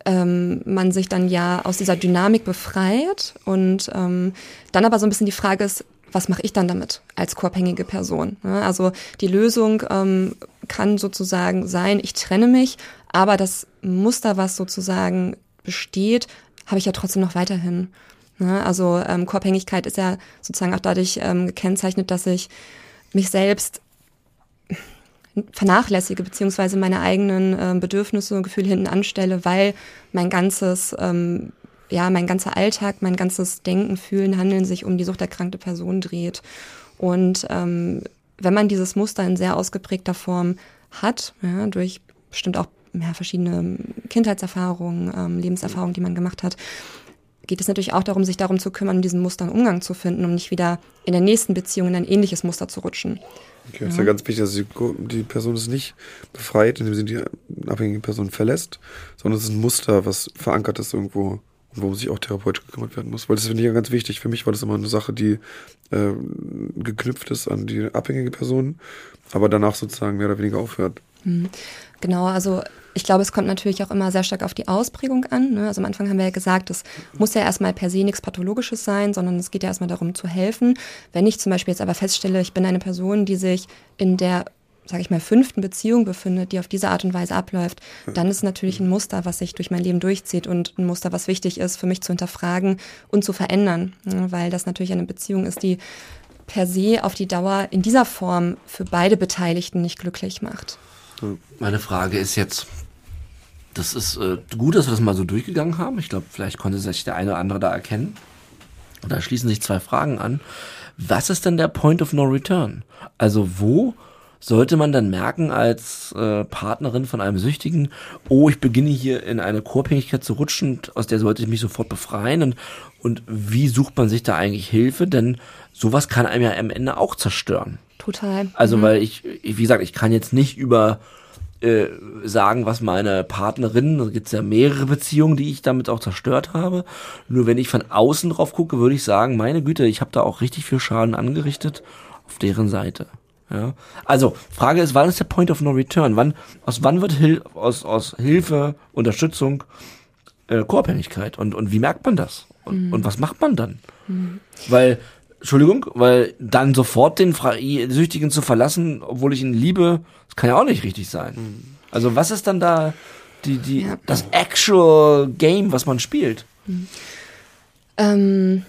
ähm, man sich dann ja aus dieser Dynamik befreit und ähm, dann aber so ein bisschen die Frage ist, was mache ich dann damit als koabhängige Person? Ne? Also die Lösung ähm, kann sozusagen sein, ich trenne mich, aber das Muster, was sozusagen besteht, habe ich ja trotzdem noch weiterhin. Ne? Also ähm, Koabhängigkeit ist ja sozusagen auch dadurch ähm, gekennzeichnet, dass ich mich selbst vernachlässige, beziehungsweise meine eigenen äh, Bedürfnisse und Gefühle hinten anstelle, weil mein ganzes, ähm, ja, mein ganzer Alltag, mein ganzes Denken, Fühlen, Handeln sich um die suchterkrankte Person dreht. Und ähm, wenn man dieses Muster in sehr ausgeprägter Form hat, ja, durch bestimmt auch ja, verschiedene Kindheitserfahrungen, ähm, Lebenserfahrungen, die man gemacht hat, geht es natürlich auch darum, sich darum zu kümmern, diesen Mustern Umgang zu finden, um nicht wieder in der nächsten Beziehung in ein ähnliches Muster zu rutschen. Okay, ja. ist ja ganz wichtig, dass die, die Person ist nicht befreit, indem sie die abhängige Person verlässt, sondern es ist ein Muster, was verankert ist irgendwo und worum sich auch therapeutisch gekümmert werden muss. Weil das finde ich ja ganz wichtig. Für mich war das immer eine Sache, die äh, geknüpft ist an die abhängige Person, aber danach sozusagen mehr oder weniger aufhört. Mhm. Genau, also ich glaube, es kommt natürlich auch immer sehr stark auf die Ausprägung an. Ne? Also am Anfang haben wir ja gesagt, es muss ja erstmal per se nichts Pathologisches sein, sondern es geht ja erstmal darum zu helfen. Wenn ich zum Beispiel jetzt aber feststelle, ich bin eine Person, die sich in der sage ich mal, fünften Beziehung befindet, die auf diese Art und Weise abläuft, dann ist es natürlich ein Muster, was sich durch mein Leben durchzieht und ein Muster, was wichtig ist, für mich zu hinterfragen und zu verändern, ne? weil das natürlich eine Beziehung ist, die per se auf die Dauer in dieser Form für beide Beteiligten nicht glücklich macht. Meine Frage ist jetzt, das ist äh, gut, dass wir das mal so durchgegangen haben. Ich glaube, vielleicht konnte sich der eine oder andere da erkennen. Und da schließen sich zwei Fragen an. Was ist denn der Point of No Return? Also wo sollte man dann merken als äh, Partnerin von einem Süchtigen, oh, ich beginne hier in eine Co-Abhängigkeit zu rutschen, aus der sollte ich mich sofort befreien und, und wie sucht man sich da eigentlich Hilfe? Denn sowas kann einem ja am Ende auch zerstören. Total. Also, mhm. weil ich, wie gesagt, ich kann jetzt nicht über äh, sagen, was meine Partnerin, da gibt es ja mehrere Beziehungen, die ich damit auch zerstört habe. Nur wenn ich von außen drauf gucke, würde ich sagen, meine Güte, ich habe da auch richtig viel Schaden angerichtet auf deren Seite. Ja. Also, Frage ist, wann ist der Point of No Return? Wann, aus wann wird Hil aus, aus Hilfe, Unterstützung, äh, Co-Abhängigkeit? Und, und wie merkt man das? Und, mhm. und was macht man dann? Mhm. Weil Entschuldigung, weil dann sofort den Süchtigen zu verlassen, obwohl ich ihn liebe, das kann ja auch nicht richtig sein. Mhm. Also was ist dann da die, die, ja. das actual Game, was man spielt? Ähm,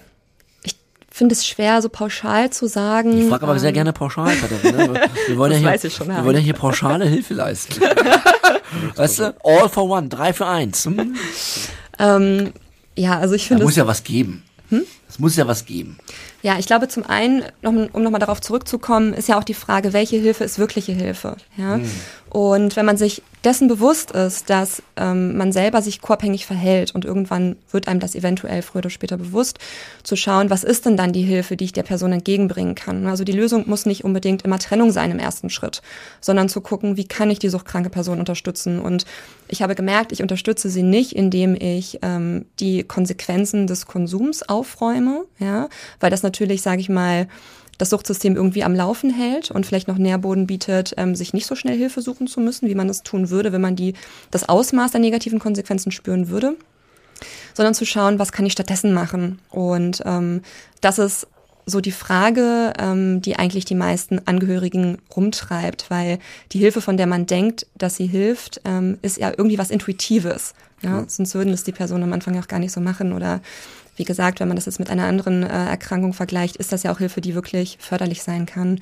ich finde es schwer, so pauschal zu sagen. Ich frage aber ähm, sehr gerne pauschal, Katharina. Wir, wir wollen Das ja hier, weiß ich schon, wir wollen ja hier pauschale Hilfe leisten. weißt du? All for one, drei für eins. Hm? Ähm, ja, also ich Da finde muss es ja was geben. Es muss ja was geben. Ja, ich glaube zum einen, um nochmal darauf zurückzukommen, ist ja auch die Frage, welche Hilfe ist wirkliche Hilfe. Ja? Und wenn man sich dessen bewusst ist, dass ähm, man selber sich koabhängig verhält und irgendwann wird einem das eventuell früher oder später bewusst, zu schauen, was ist denn dann die Hilfe, die ich der Person entgegenbringen kann. Also die Lösung muss nicht unbedingt immer Trennung sein im ersten Schritt, sondern zu gucken, wie kann ich die suchtkranke Person unterstützen. Und ich habe gemerkt, ich unterstütze sie nicht, indem ich ähm, die Konsequenzen des Konsums aufräume, ja, weil das natürlich, sage ich mal, das Suchtsystem irgendwie am Laufen hält und vielleicht noch Nährboden bietet, ähm, sich nicht so schnell Hilfe suchen zu müssen, wie man es tun würde, wenn man die, das Ausmaß der negativen Konsequenzen spüren würde, sondern zu schauen, was kann ich stattdessen machen. Und ähm, das ist so die Frage, ähm, die eigentlich die meisten Angehörigen rumtreibt, weil die Hilfe, von der man denkt, dass sie hilft, ähm, ist ja irgendwie was Intuitives. Ja? Sonst würden das die Personen am Anfang auch gar nicht so machen oder wie gesagt, wenn man das jetzt mit einer anderen äh, Erkrankung vergleicht, ist das ja auch Hilfe, die wirklich förderlich sein kann.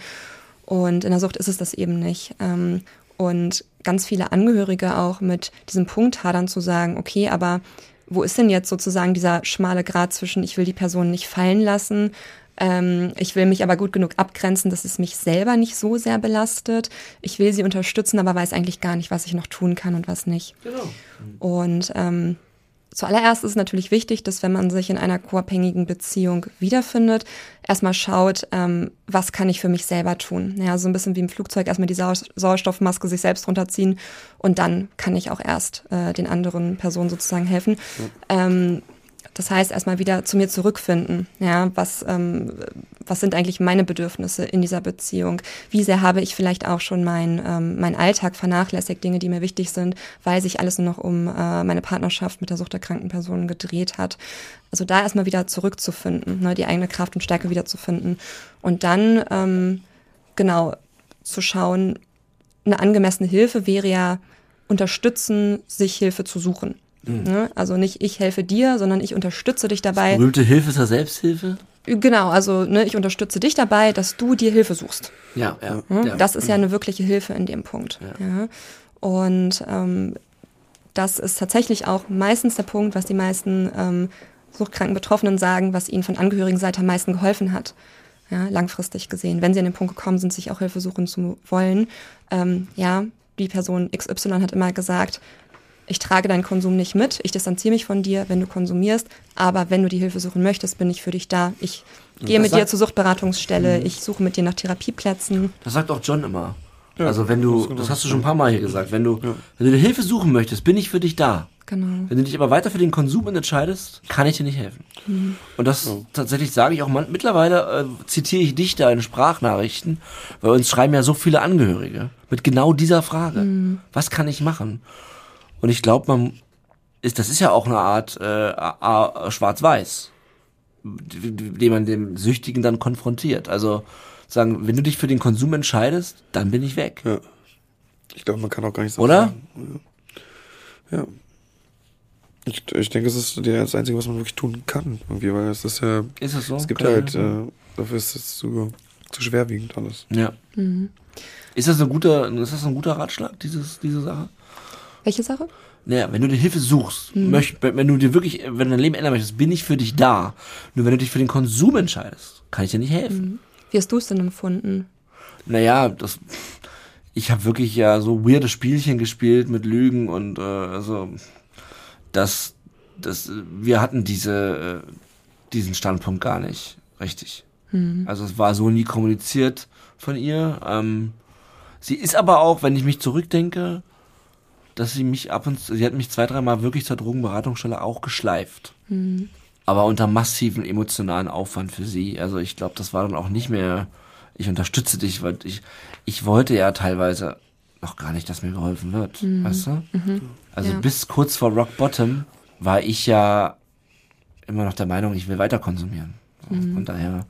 Und in der Sucht ist es das eben nicht. Ähm, und ganz viele Angehörige auch mit diesem Punkt hadern zu sagen, okay, aber wo ist denn jetzt sozusagen dieser schmale Grad zwischen, ich will die Person nicht fallen lassen, ähm, ich will mich aber gut genug abgrenzen, dass es mich selber nicht so sehr belastet. Ich will sie unterstützen, aber weiß eigentlich gar nicht, was ich noch tun kann und was nicht. Genau. Und ähm, zuallererst ist es natürlich wichtig, dass wenn man sich in einer co-abhängigen Beziehung wiederfindet, erstmal schaut, ähm, was kann ich für mich selber tun. Ja, so ein bisschen wie im Flugzeug erstmal die Sau Sauerstoffmaske sich selbst runterziehen und dann kann ich auch erst äh, den anderen Personen sozusagen helfen. Ähm, das heißt, erstmal wieder zu mir zurückfinden. Ja, was, ähm, was sind eigentlich meine Bedürfnisse in dieser Beziehung? Wie sehr habe ich vielleicht auch schon mein, ähm, mein Alltag vernachlässigt, Dinge, die mir wichtig sind, weil sich alles nur noch um äh, meine Partnerschaft mit der suchterkrankten Person gedreht hat. Also da erstmal wieder zurückzufinden, ne, die eigene Kraft und Stärke wiederzufinden. Und dann, ähm, genau, zu schauen, eine angemessene Hilfe wäre ja unterstützen, sich Hilfe zu suchen. Ne? Also nicht ich helfe dir, sondern ich unterstütze dich dabei. Berühmte Hilfe ist ja Selbsthilfe? Genau, also ne, ich unterstütze dich dabei, dass du dir Hilfe suchst. Ja, ja. Ne? ja. Das ist ja eine wirkliche Hilfe in dem Punkt. Ja. Und ähm, das ist tatsächlich auch meistens der Punkt, was die meisten ähm, suchtkranken Betroffenen sagen, was ihnen von Angehörigenseite am meisten geholfen hat. Ja, langfristig gesehen, wenn sie an den Punkt gekommen sind, sich auch Hilfe suchen zu wollen. Ähm, ja, die Person XY hat immer gesagt, ich trage deinen Konsum nicht mit, ich distanziere mich von dir, wenn du konsumierst, aber wenn du die Hilfe suchen möchtest, bin ich für dich da. Ich gehe mit dir zur Suchtberatungsstelle, ich suche mit dir nach Therapieplätzen. Das sagt auch John immer. Ja, also wenn du, das genau. das hast du schon ein paar Mal hier gesagt, wenn du, wenn du dir Hilfe suchen möchtest, bin ich für dich da. Genau. Wenn du dich aber weiter für den Konsum entscheidest, kann ich dir nicht helfen. Und das tatsächlich sage ich auch mal, mittlerweile äh, zitiere ich dich da in Sprachnachrichten, weil uns schreiben ja so viele Angehörige mit genau dieser Frage. Was kann ich machen? Und ich glaube, man ist, das ist ja auch eine Art äh, Schwarz-Weiß, die man dem Süchtigen dann konfrontiert. Also sagen, wenn du dich für den Konsum entscheidest, dann bin ich weg. Ja. Ich glaube, man kann auch gar nicht so Oder? sagen. Ja. ja. Ich, ich denke, es ist das Einzige, was man wirklich tun kann. Irgendwie, weil es ist ja, Ist es so? es gibt Kann halt, äh, dafür ist es zu, zu schwerwiegend alles. Ja. Mhm. Ist das ein guter, ist das ein guter Ratschlag, dieses, diese Sache? Welche Sache? Naja, wenn du dir Hilfe suchst, möcht, wenn du dir wirklich, wenn du dein Leben ändern möchtest, bin ich für dich da. Nur wenn du dich für den Konsum entscheidest, kann ich dir nicht helfen. Wie hast du es denn empfunden? Naja, das, ich habe wirklich ja so weirde Spielchen gespielt mit Lügen und äh, also das, das, wir hatten diese, äh, diesen Standpunkt gar nicht richtig. Also es war so nie kommuniziert von ihr. Ähm, sie ist aber auch, wenn ich mich zurückdenke, dass sie mich ab und zu, sie hat mich zwei, dreimal wirklich zur Drogenberatungsstelle auch geschleift. Aber unter massiven emotionalen Aufwand für sie. Also ich glaube, das war dann auch nicht mehr, ich unterstütze dich, weil ich, ich wollte ja teilweise noch gar nicht, dass mir geholfen wird. Weißt du? Also Ja. bis kurz vor Rock Bottom war ich ja immer noch der Meinung, ich will weiter konsumieren. So, Von daher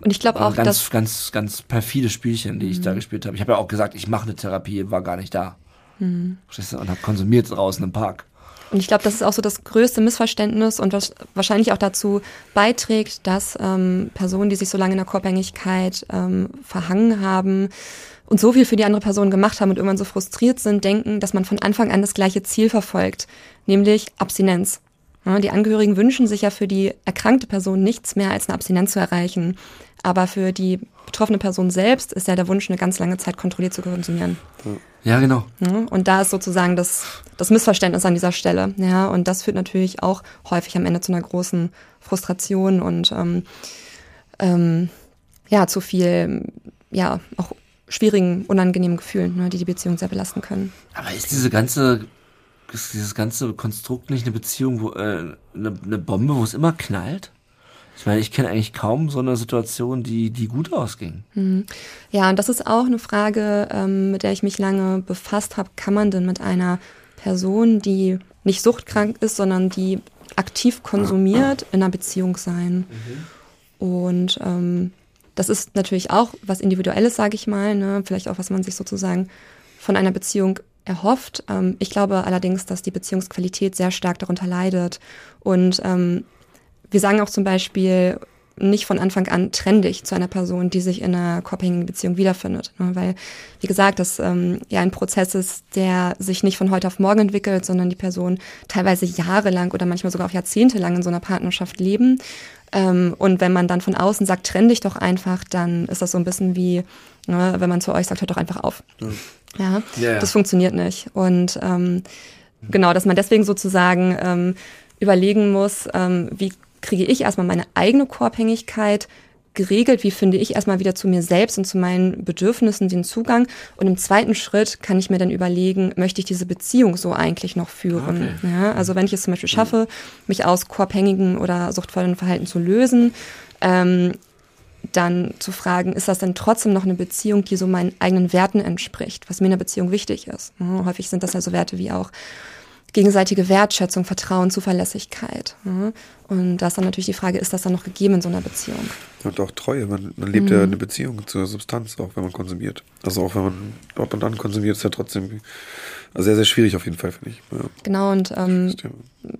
Und ich glaube auch, ganz, dass ganz, ganz perfide Spielchen, die ich da gespielt habe. Ich habe ja auch gesagt, ich mache eine Therapie, war gar nicht da. Du? Und habe konsumiert draußen im Park. Und ich glaube, das ist auch so das größte Missverständnis und was wahrscheinlich auch dazu beiträgt, dass ähm, Personen, die sich so lange in der Co-Abhängigkeit ähm, verhangen haben und so viel für die andere Person gemacht haben und irgendwann so frustriert sind, denken, dass man von Anfang an das gleiche Ziel verfolgt, nämlich Abstinenz. Ja, die Angehörigen wünschen sich ja für die erkrankte Person nichts mehr als eine Abstinenz zu erreichen. Aber für die betroffene Person selbst ist ja der Wunsch, eine ganz lange Zeit kontrolliert zu konsumieren. Ja, genau. Und da ist sozusagen das, das Missverständnis an dieser Stelle. Ja, und das führt natürlich auch häufig am Ende zu einer großen Frustration und ähm, ähm, ja, zu viel, ja, auch schwierigen, unangenehmen Gefühlen, ne, die die Beziehung sehr belasten können. Aber ist diese ganze, ist dieses ganze Konstrukt nicht eine Beziehung, wo äh, eine, eine Bombe, wo es immer knallt? Ich meine, ich kenne eigentlich kaum so eine Situation, die, die gut ausging. Mhm. Ja, und das ist auch eine Frage, ähm, mit der ich mich lange befasst habe. Kann man denn mit einer Person, die nicht suchtkrank ist, sondern die aktiv konsumiert, in einer Beziehung sein? Mhm. Und ähm, das ist natürlich auch was Individuelles, sage ich mal, ne? vielleicht auch, was man sich sozusagen von einer Beziehung erhofft. Ähm, ich glaube allerdings, dass die Beziehungsqualität sehr stark darunter leidet. Und ähm, wir sagen auch zum Beispiel nicht von Anfang an trenn dich zu einer Person, die sich in einer co-abhängigen Beziehung wiederfindet. Ne? Weil, wie gesagt, das ähm, ja ein Prozess ist, der sich nicht von heute auf morgen entwickelt, sondern die Person teilweise jahrelang oder manchmal sogar auch jahrzehntelang in so einer Partnerschaft leben. Ähm, und wenn man dann von außen sagt, trenn dich doch einfach, dann ist das so ein bisschen wie, ne, wenn man zu euch sagt, hört doch einfach auf. Mhm. Ja, yeah. das funktioniert nicht. Und ähm, genau, dass man deswegen sozusagen ähm, überlegen muss, ähm, wie kriege ich erstmal meine eigene Co-Abhängigkeit geregelt, wie finde ich erstmal wieder zu mir selbst und zu meinen Bedürfnissen den Zugang. Und im zweiten Schritt kann ich mir dann überlegen, möchte ich diese Beziehung so eigentlich noch führen? Okay. Ja, also wenn ich es zum Beispiel schaffe, mich aus co-abhängigen oder suchtvollen Verhalten zu lösen, ähm, dann zu fragen, ist das denn trotzdem noch eine Beziehung, die so meinen eigenen Werten entspricht, was mir in der Beziehung wichtig ist. Ja, häufig sind das also Werte wie auch gegenseitige Wertschätzung, Vertrauen, Zuverlässigkeit. Ja. Und da ist dann natürlich die Frage, ist das dann noch gegeben in so einer Beziehung? Und auch Treue. Man, man lebt mhm. ja eine Beziehung zur Substanz, auch wenn man konsumiert. Also auch wenn man dort und dann konsumiert, ist ja trotzdem sehr, sehr schwierig auf jeden Fall, finde ich. Ja. Genau, und ähm,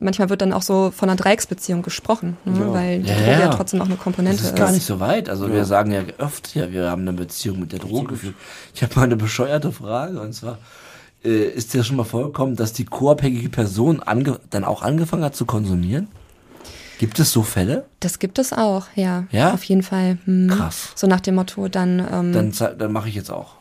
manchmal wird dann auch so von einer Dreiecksbeziehung gesprochen, ne? ja. weil die ja, Droge ja. trotzdem auch eine Komponente ist. Das ist gar nicht so weit. Also wir sagen ja oft, ja, wir haben eine Beziehung mit der Droge. Ich habe mal eine bescheuerte Frage und zwar, äh, ist dir schon mal vorgekommen, dass die co-abhängige Person dann auch angefangen hat zu konsumieren? Gibt es so Fälle? Das gibt es auch, ja. Ja? Auf jeden Fall. Hm. Krass. So nach dem Motto, dann. Ähm, dann dann mache ich jetzt auch.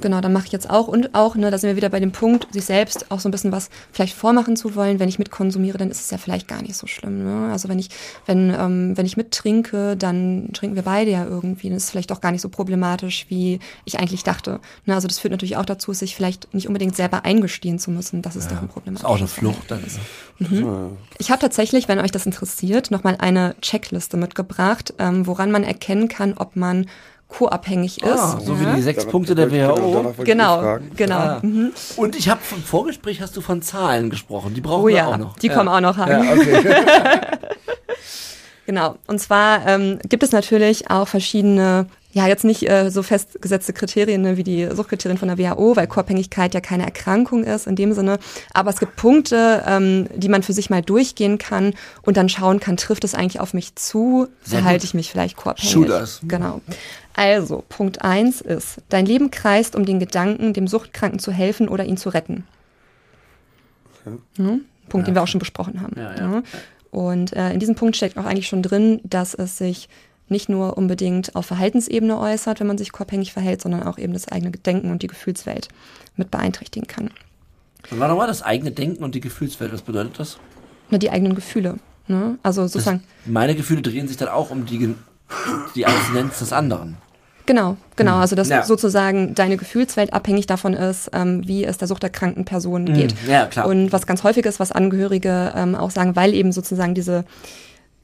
Genau, dann mache ich jetzt auch und auch, ne, da sind wir wieder bei dem Punkt, sich selbst auch so ein bisschen was vielleicht vormachen zu wollen. Wenn ich mitkonsumiere, dann ist es ja vielleicht gar nicht so schlimm. Ne? Also wenn ich, wenn, ähm, wenn ich mittrinke, dann trinken wir beide ja irgendwie. Das ist vielleicht auch gar nicht so problematisch, wie ich eigentlich dachte. Ne? Also das führt natürlich auch dazu, sich vielleicht nicht unbedingt selber eingestehen zu müssen, dass es ja, doch ein Problem ist. Auch eine Flucht dann ist. Mhm. Ich habe tatsächlich, wenn euch das interessiert, nochmal eine Checkliste mitgebracht, ähm, woran man erkennen kann, ob man co-abhängig ist. Ah, so ja. wie die sechs da, Punkte der WHO. Genau, genau. Ah. Mhm. Und ich habe vom Vorgespräch hast du von Zahlen gesprochen. Die brauchen oh, wir ja, auch noch. Die ja. kommen auch noch rein. Ja, okay. genau. Und zwar ähm, gibt es natürlich auch verschiedene ja, jetzt nicht äh, so festgesetzte Kriterien ne, wie die Suchtkriterien von der WHO, weil Co-Abhängigkeit ja keine Erkrankung ist in dem Sinne. Aber es gibt Punkte, ähm, die man für sich mal durchgehen kann und dann schauen kann, trifft es eigentlich auf mich zu? Verhalte ich mich vielleicht co-abhängig? Shooters. Genau. Also, Punkt eins ist, dein Leben kreist um den Gedanken, dem Suchtkranken zu helfen oder ihn zu retten. Okay. Hm? Punkt, ja. den wir auch schon besprochen haben. Ja, ja. Und äh, in diesem Punkt steckt auch eigentlich schon drin, dass es sich nicht nur unbedingt auf Verhaltensebene äußert, wenn man sich koabhängig verhält, sondern auch eben das eigene Denken und die Gefühlswelt mit beeinträchtigen kann. Und war nochmal das eigene Denken und die Gefühlswelt, was bedeutet das? Na, die eigenen Gefühle. Ne? Also sozusagen. Das, meine Gefühle drehen sich dann auch um die, die Abstinenz des anderen. Genau, genau. Hm. Also dass ja. sozusagen deine Gefühlswelt abhängig davon ist, ähm, wie es der suchterkrankten Person hm. geht. Ja, klar. Und was ganz häufig ist, was Angehörige ähm, auch sagen, weil eben sozusagen diese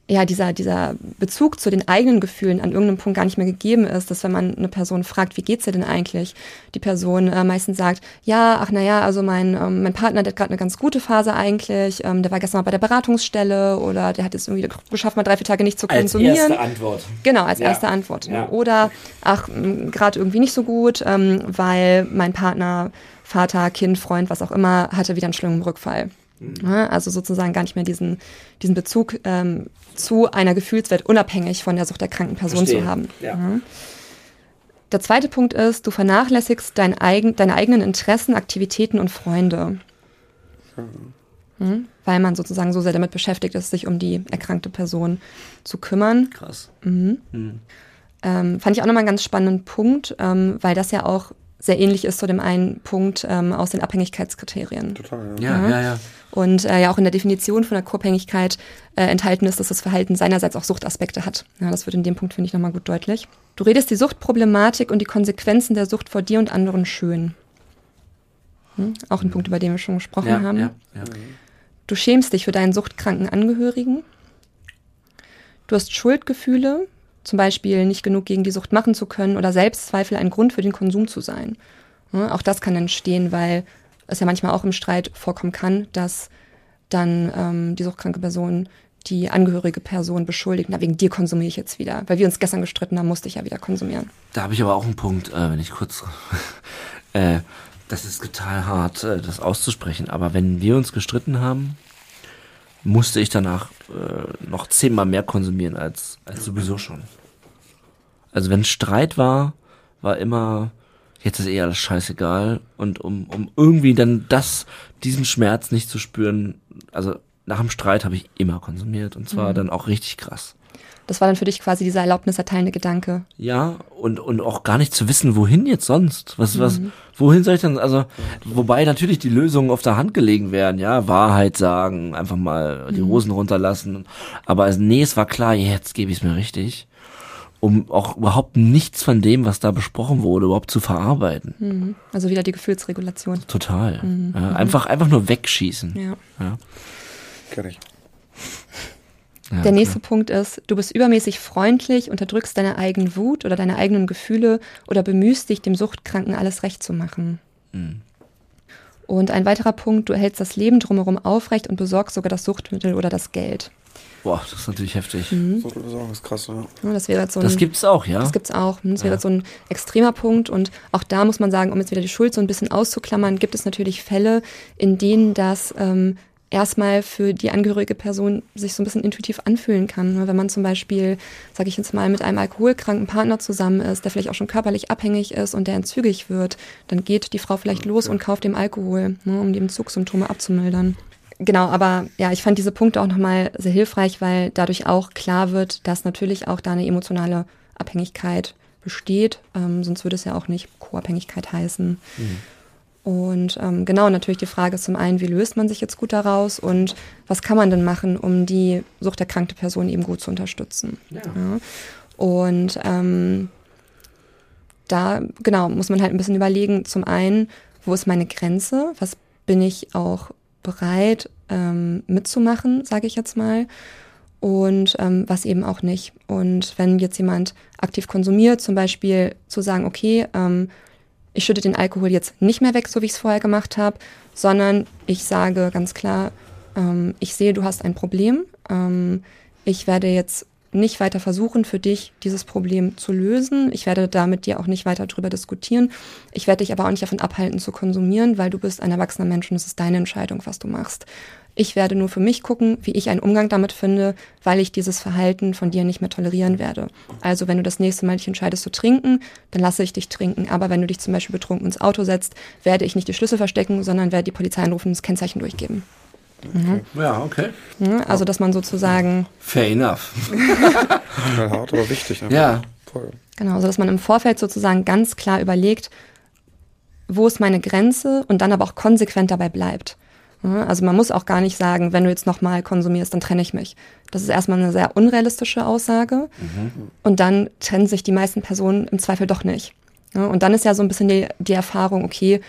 ja, dieser, dieser Bezug zu den eigenen Gefühlen an irgendeinem Punkt gar nicht mehr gegeben ist, dass wenn man eine Person fragt, wie geht's dir denn eigentlich, die Person äh, meistens sagt, ja, ach naja, also mein, ähm, mein Partner, der hat gerade eine ganz gute Phase eigentlich, ähm, der war gestern mal bei der Beratungsstelle oder der hat es irgendwie geschafft, mal drei, vier Tage nicht zu konsumieren. Als erste Antwort. Genau, als ja. erste Antwort. Ja. Oder, ach, gerade irgendwie nicht so gut, ähm, weil mein Partner, Vater, Kind, Freund, was auch immer, hatte wieder einen schlimmen Rückfall. Ja, also sozusagen gar nicht mehr diesen, diesen Bezug ähm, zu einer Gefühlswelt unabhängig von der suchterkrankten Person Verstehe. zu haben. Ja. Der zweite Punkt ist, du vernachlässigst dein eigen, deine eigenen Interessen, Aktivitäten und Freunde. Hm? Weil man sozusagen so sehr damit beschäftigt ist, sich um die erkrankte Person zu kümmern. Krass. Ähm, fand ich auch nochmal einen ganz spannenden Punkt, ähm, weil das ja auch sehr ähnlich ist zu dem einen Punkt ähm, aus den Abhängigkeitskriterien. Total, ja. Ja, ja, ja. Und äh, ja auch in der Definition von der Co-Abhängigkeit äh, enthalten ist, dass das Verhalten seinerseits auch Suchtaspekte hat. Ja, das wird in dem Punkt, finde ich, nochmal gut deutlich. Du redest die Suchtproblematik und die Konsequenzen der Sucht vor dir und anderen schön. Hm? Auch ein Punkt, über den wir schon gesprochen Ja, haben. ja, ja. Du schämst dich für deinen suchtkranken Angehörigen. Du hast Schuldgefühle, zum Beispiel nicht genug gegen die Sucht machen zu können oder Selbstzweifel ein Grund für den Konsum zu sein. Ja, auch das kann entstehen, weil es ja manchmal auch im Streit vorkommen kann, dass dann ähm, die suchtkranke Person die angehörige Person beschuldigt, na wegen dir konsumiere ich jetzt wieder. Weil wir uns gestern gestritten haben, musste ich ja wieder konsumieren. Da habe ich aber auch einen Punkt, äh, wenn ich kurz. äh, das ist total hart, äh, das auszusprechen. Aber wenn wir uns gestritten haben, musste ich danach äh, noch zehnmal mehr konsumieren als, als sowieso schon. Also wenn Streit war, war immer, jetzt ist eh alles scheißegal. Und um, um irgendwie dann das, diesen Schmerz nicht zu spüren, also nach dem Streit habe ich immer konsumiert. Und zwar dann auch richtig krass. Das war dann für dich quasi dieser erlaubniserteilende Gedanke. Ja, und, und auch gar nicht zu wissen, wohin jetzt sonst. Was, was, wohin soll ich denn, also, wobei natürlich die Lösungen auf der Hand gelegen wären, ja, Wahrheit sagen, einfach mal die Hosen runterlassen. Aber also, nee, es war klar, jetzt gebe ich es mir richtig. Um auch überhaupt nichts von dem, was da besprochen wurde, überhaupt zu verarbeiten. Also wieder die Gefühlsregulation. Total. Ja, einfach, einfach nur wegschießen. Ja. Ja. Ich. Ja, Der nächste Punkt ist, du bist übermäßig freundlich, unterdrückst deine eigene Wut oder deine eigenen Gefühle oder bemühst dich, dem Suchtkranken alles recht zu machen. Und ein weiterer Punkt, du erhältst das Leben drumherum aufrecht und besorgst sogar das Suchtmittel oder das Geld. Boah, das ist natürlich heftig. So Besorgung ist krass, ja. Ja, Das wäre jetzt so ein, Das gibt's auch, ja? Das gibt's auch. Das wäre jetzt so ein extremer Punkt. Und auch da muss man sagen, um jetzt wieder die Schuld so ein bisschen auszuklammern, gibt es natürlich Fälle, in denen das ähm, erstmal für die angehörige Person sich so ein bisschen intuitiv anfühlen kann. Ne? Wenn man zum Beispiel, sage ich jetzt mal, mit einem alkoholkranken Partner zusammen ist, der vielleicht auch schon körperlich abhängig ist und der entzügig wird, dann geht die Frau vielleicht los und kauft dem Alkohol, ne, um die Entzugssymptome abzumildern. Genau, aber ja, ich fand diese Punkte auch nochmal sehr hilfreich, weil dadurch auch klar wird, dass natürlich auch da eine emotionale Abhängigkeit besteht. Ähm, sonst würde es ja auch nicht Co-Abhängigkeit heißen. Und ähm, genau, natürlich die Frage ist zum einen, wie löst man sich jetzt gut daraus und was kann man denn machen, um die suchterkrankte Person eben gut zu unterstützen. Ja. Und ähm, da, genau, muss man halt ein bisschen überlegen, zum einen, wo ist meine Grenze? Was bin ich auch bereit ähm, mitzumachen, sage ich jetzt mal? Und ähm, was eben auch nicht. Und wenn jetzt jemand aktiv konsumiert, zum Beispiel zu sagen, okay, ähm, ich schütte den Alkohol jetzt nicht mehr weg, so wie ich es vorher gemacht habe, sondern ich sage ganz klar, ähm, ich sehe, du hast ein Problem. Ähm, ich werde jetzt nicht weiter versuchen, für dich dieses Problem zu lösen. Ich werde da mit dir auch nicht weiter drüber diskutieren. Ich werde dich aber auch nicht davon abhalten zu konsumieren, weil du bist ein erwachsener Mensch und es ist deine Entscheidung, was du machst. Ich werde nur für mich gucken, wie ich einen Umgang damit finde, weil ich dieses Verhalten von dir nicht mehr tolerieren werde. Also wenn du das nächste Mal dich entscheidest zu trinken, dann lasse ich dich trinken. Aber wenn du dich zum Beispiel betrunken ins Auto setzt, werde ich nicht die Schlüssel verstecken, sondern werde die Polizei anrufen und das Kennzeichen durchgeben. Ja, okay. Also dass man sozusagen Fair enough. Hart, aber wichtig. einfach. Ja. Voll. Genau, also dass man im Vorfeld sozusagen ganz klar überlegt, wo ist meine Grenze und dann aber auch konsequent dabei bleibt. Ja, Also man muss auch gar nicht sagen, wenn du jetzt nochmal konsumierst, dann trenne ich mich. Das ist erstmal eine sehr unrealistische Aussage. Und dann trennen sich die meisten Personen im Zweifel doch nicht. Ja, Und dann ist ja so ein bisschen die, die Erfahrung, okay,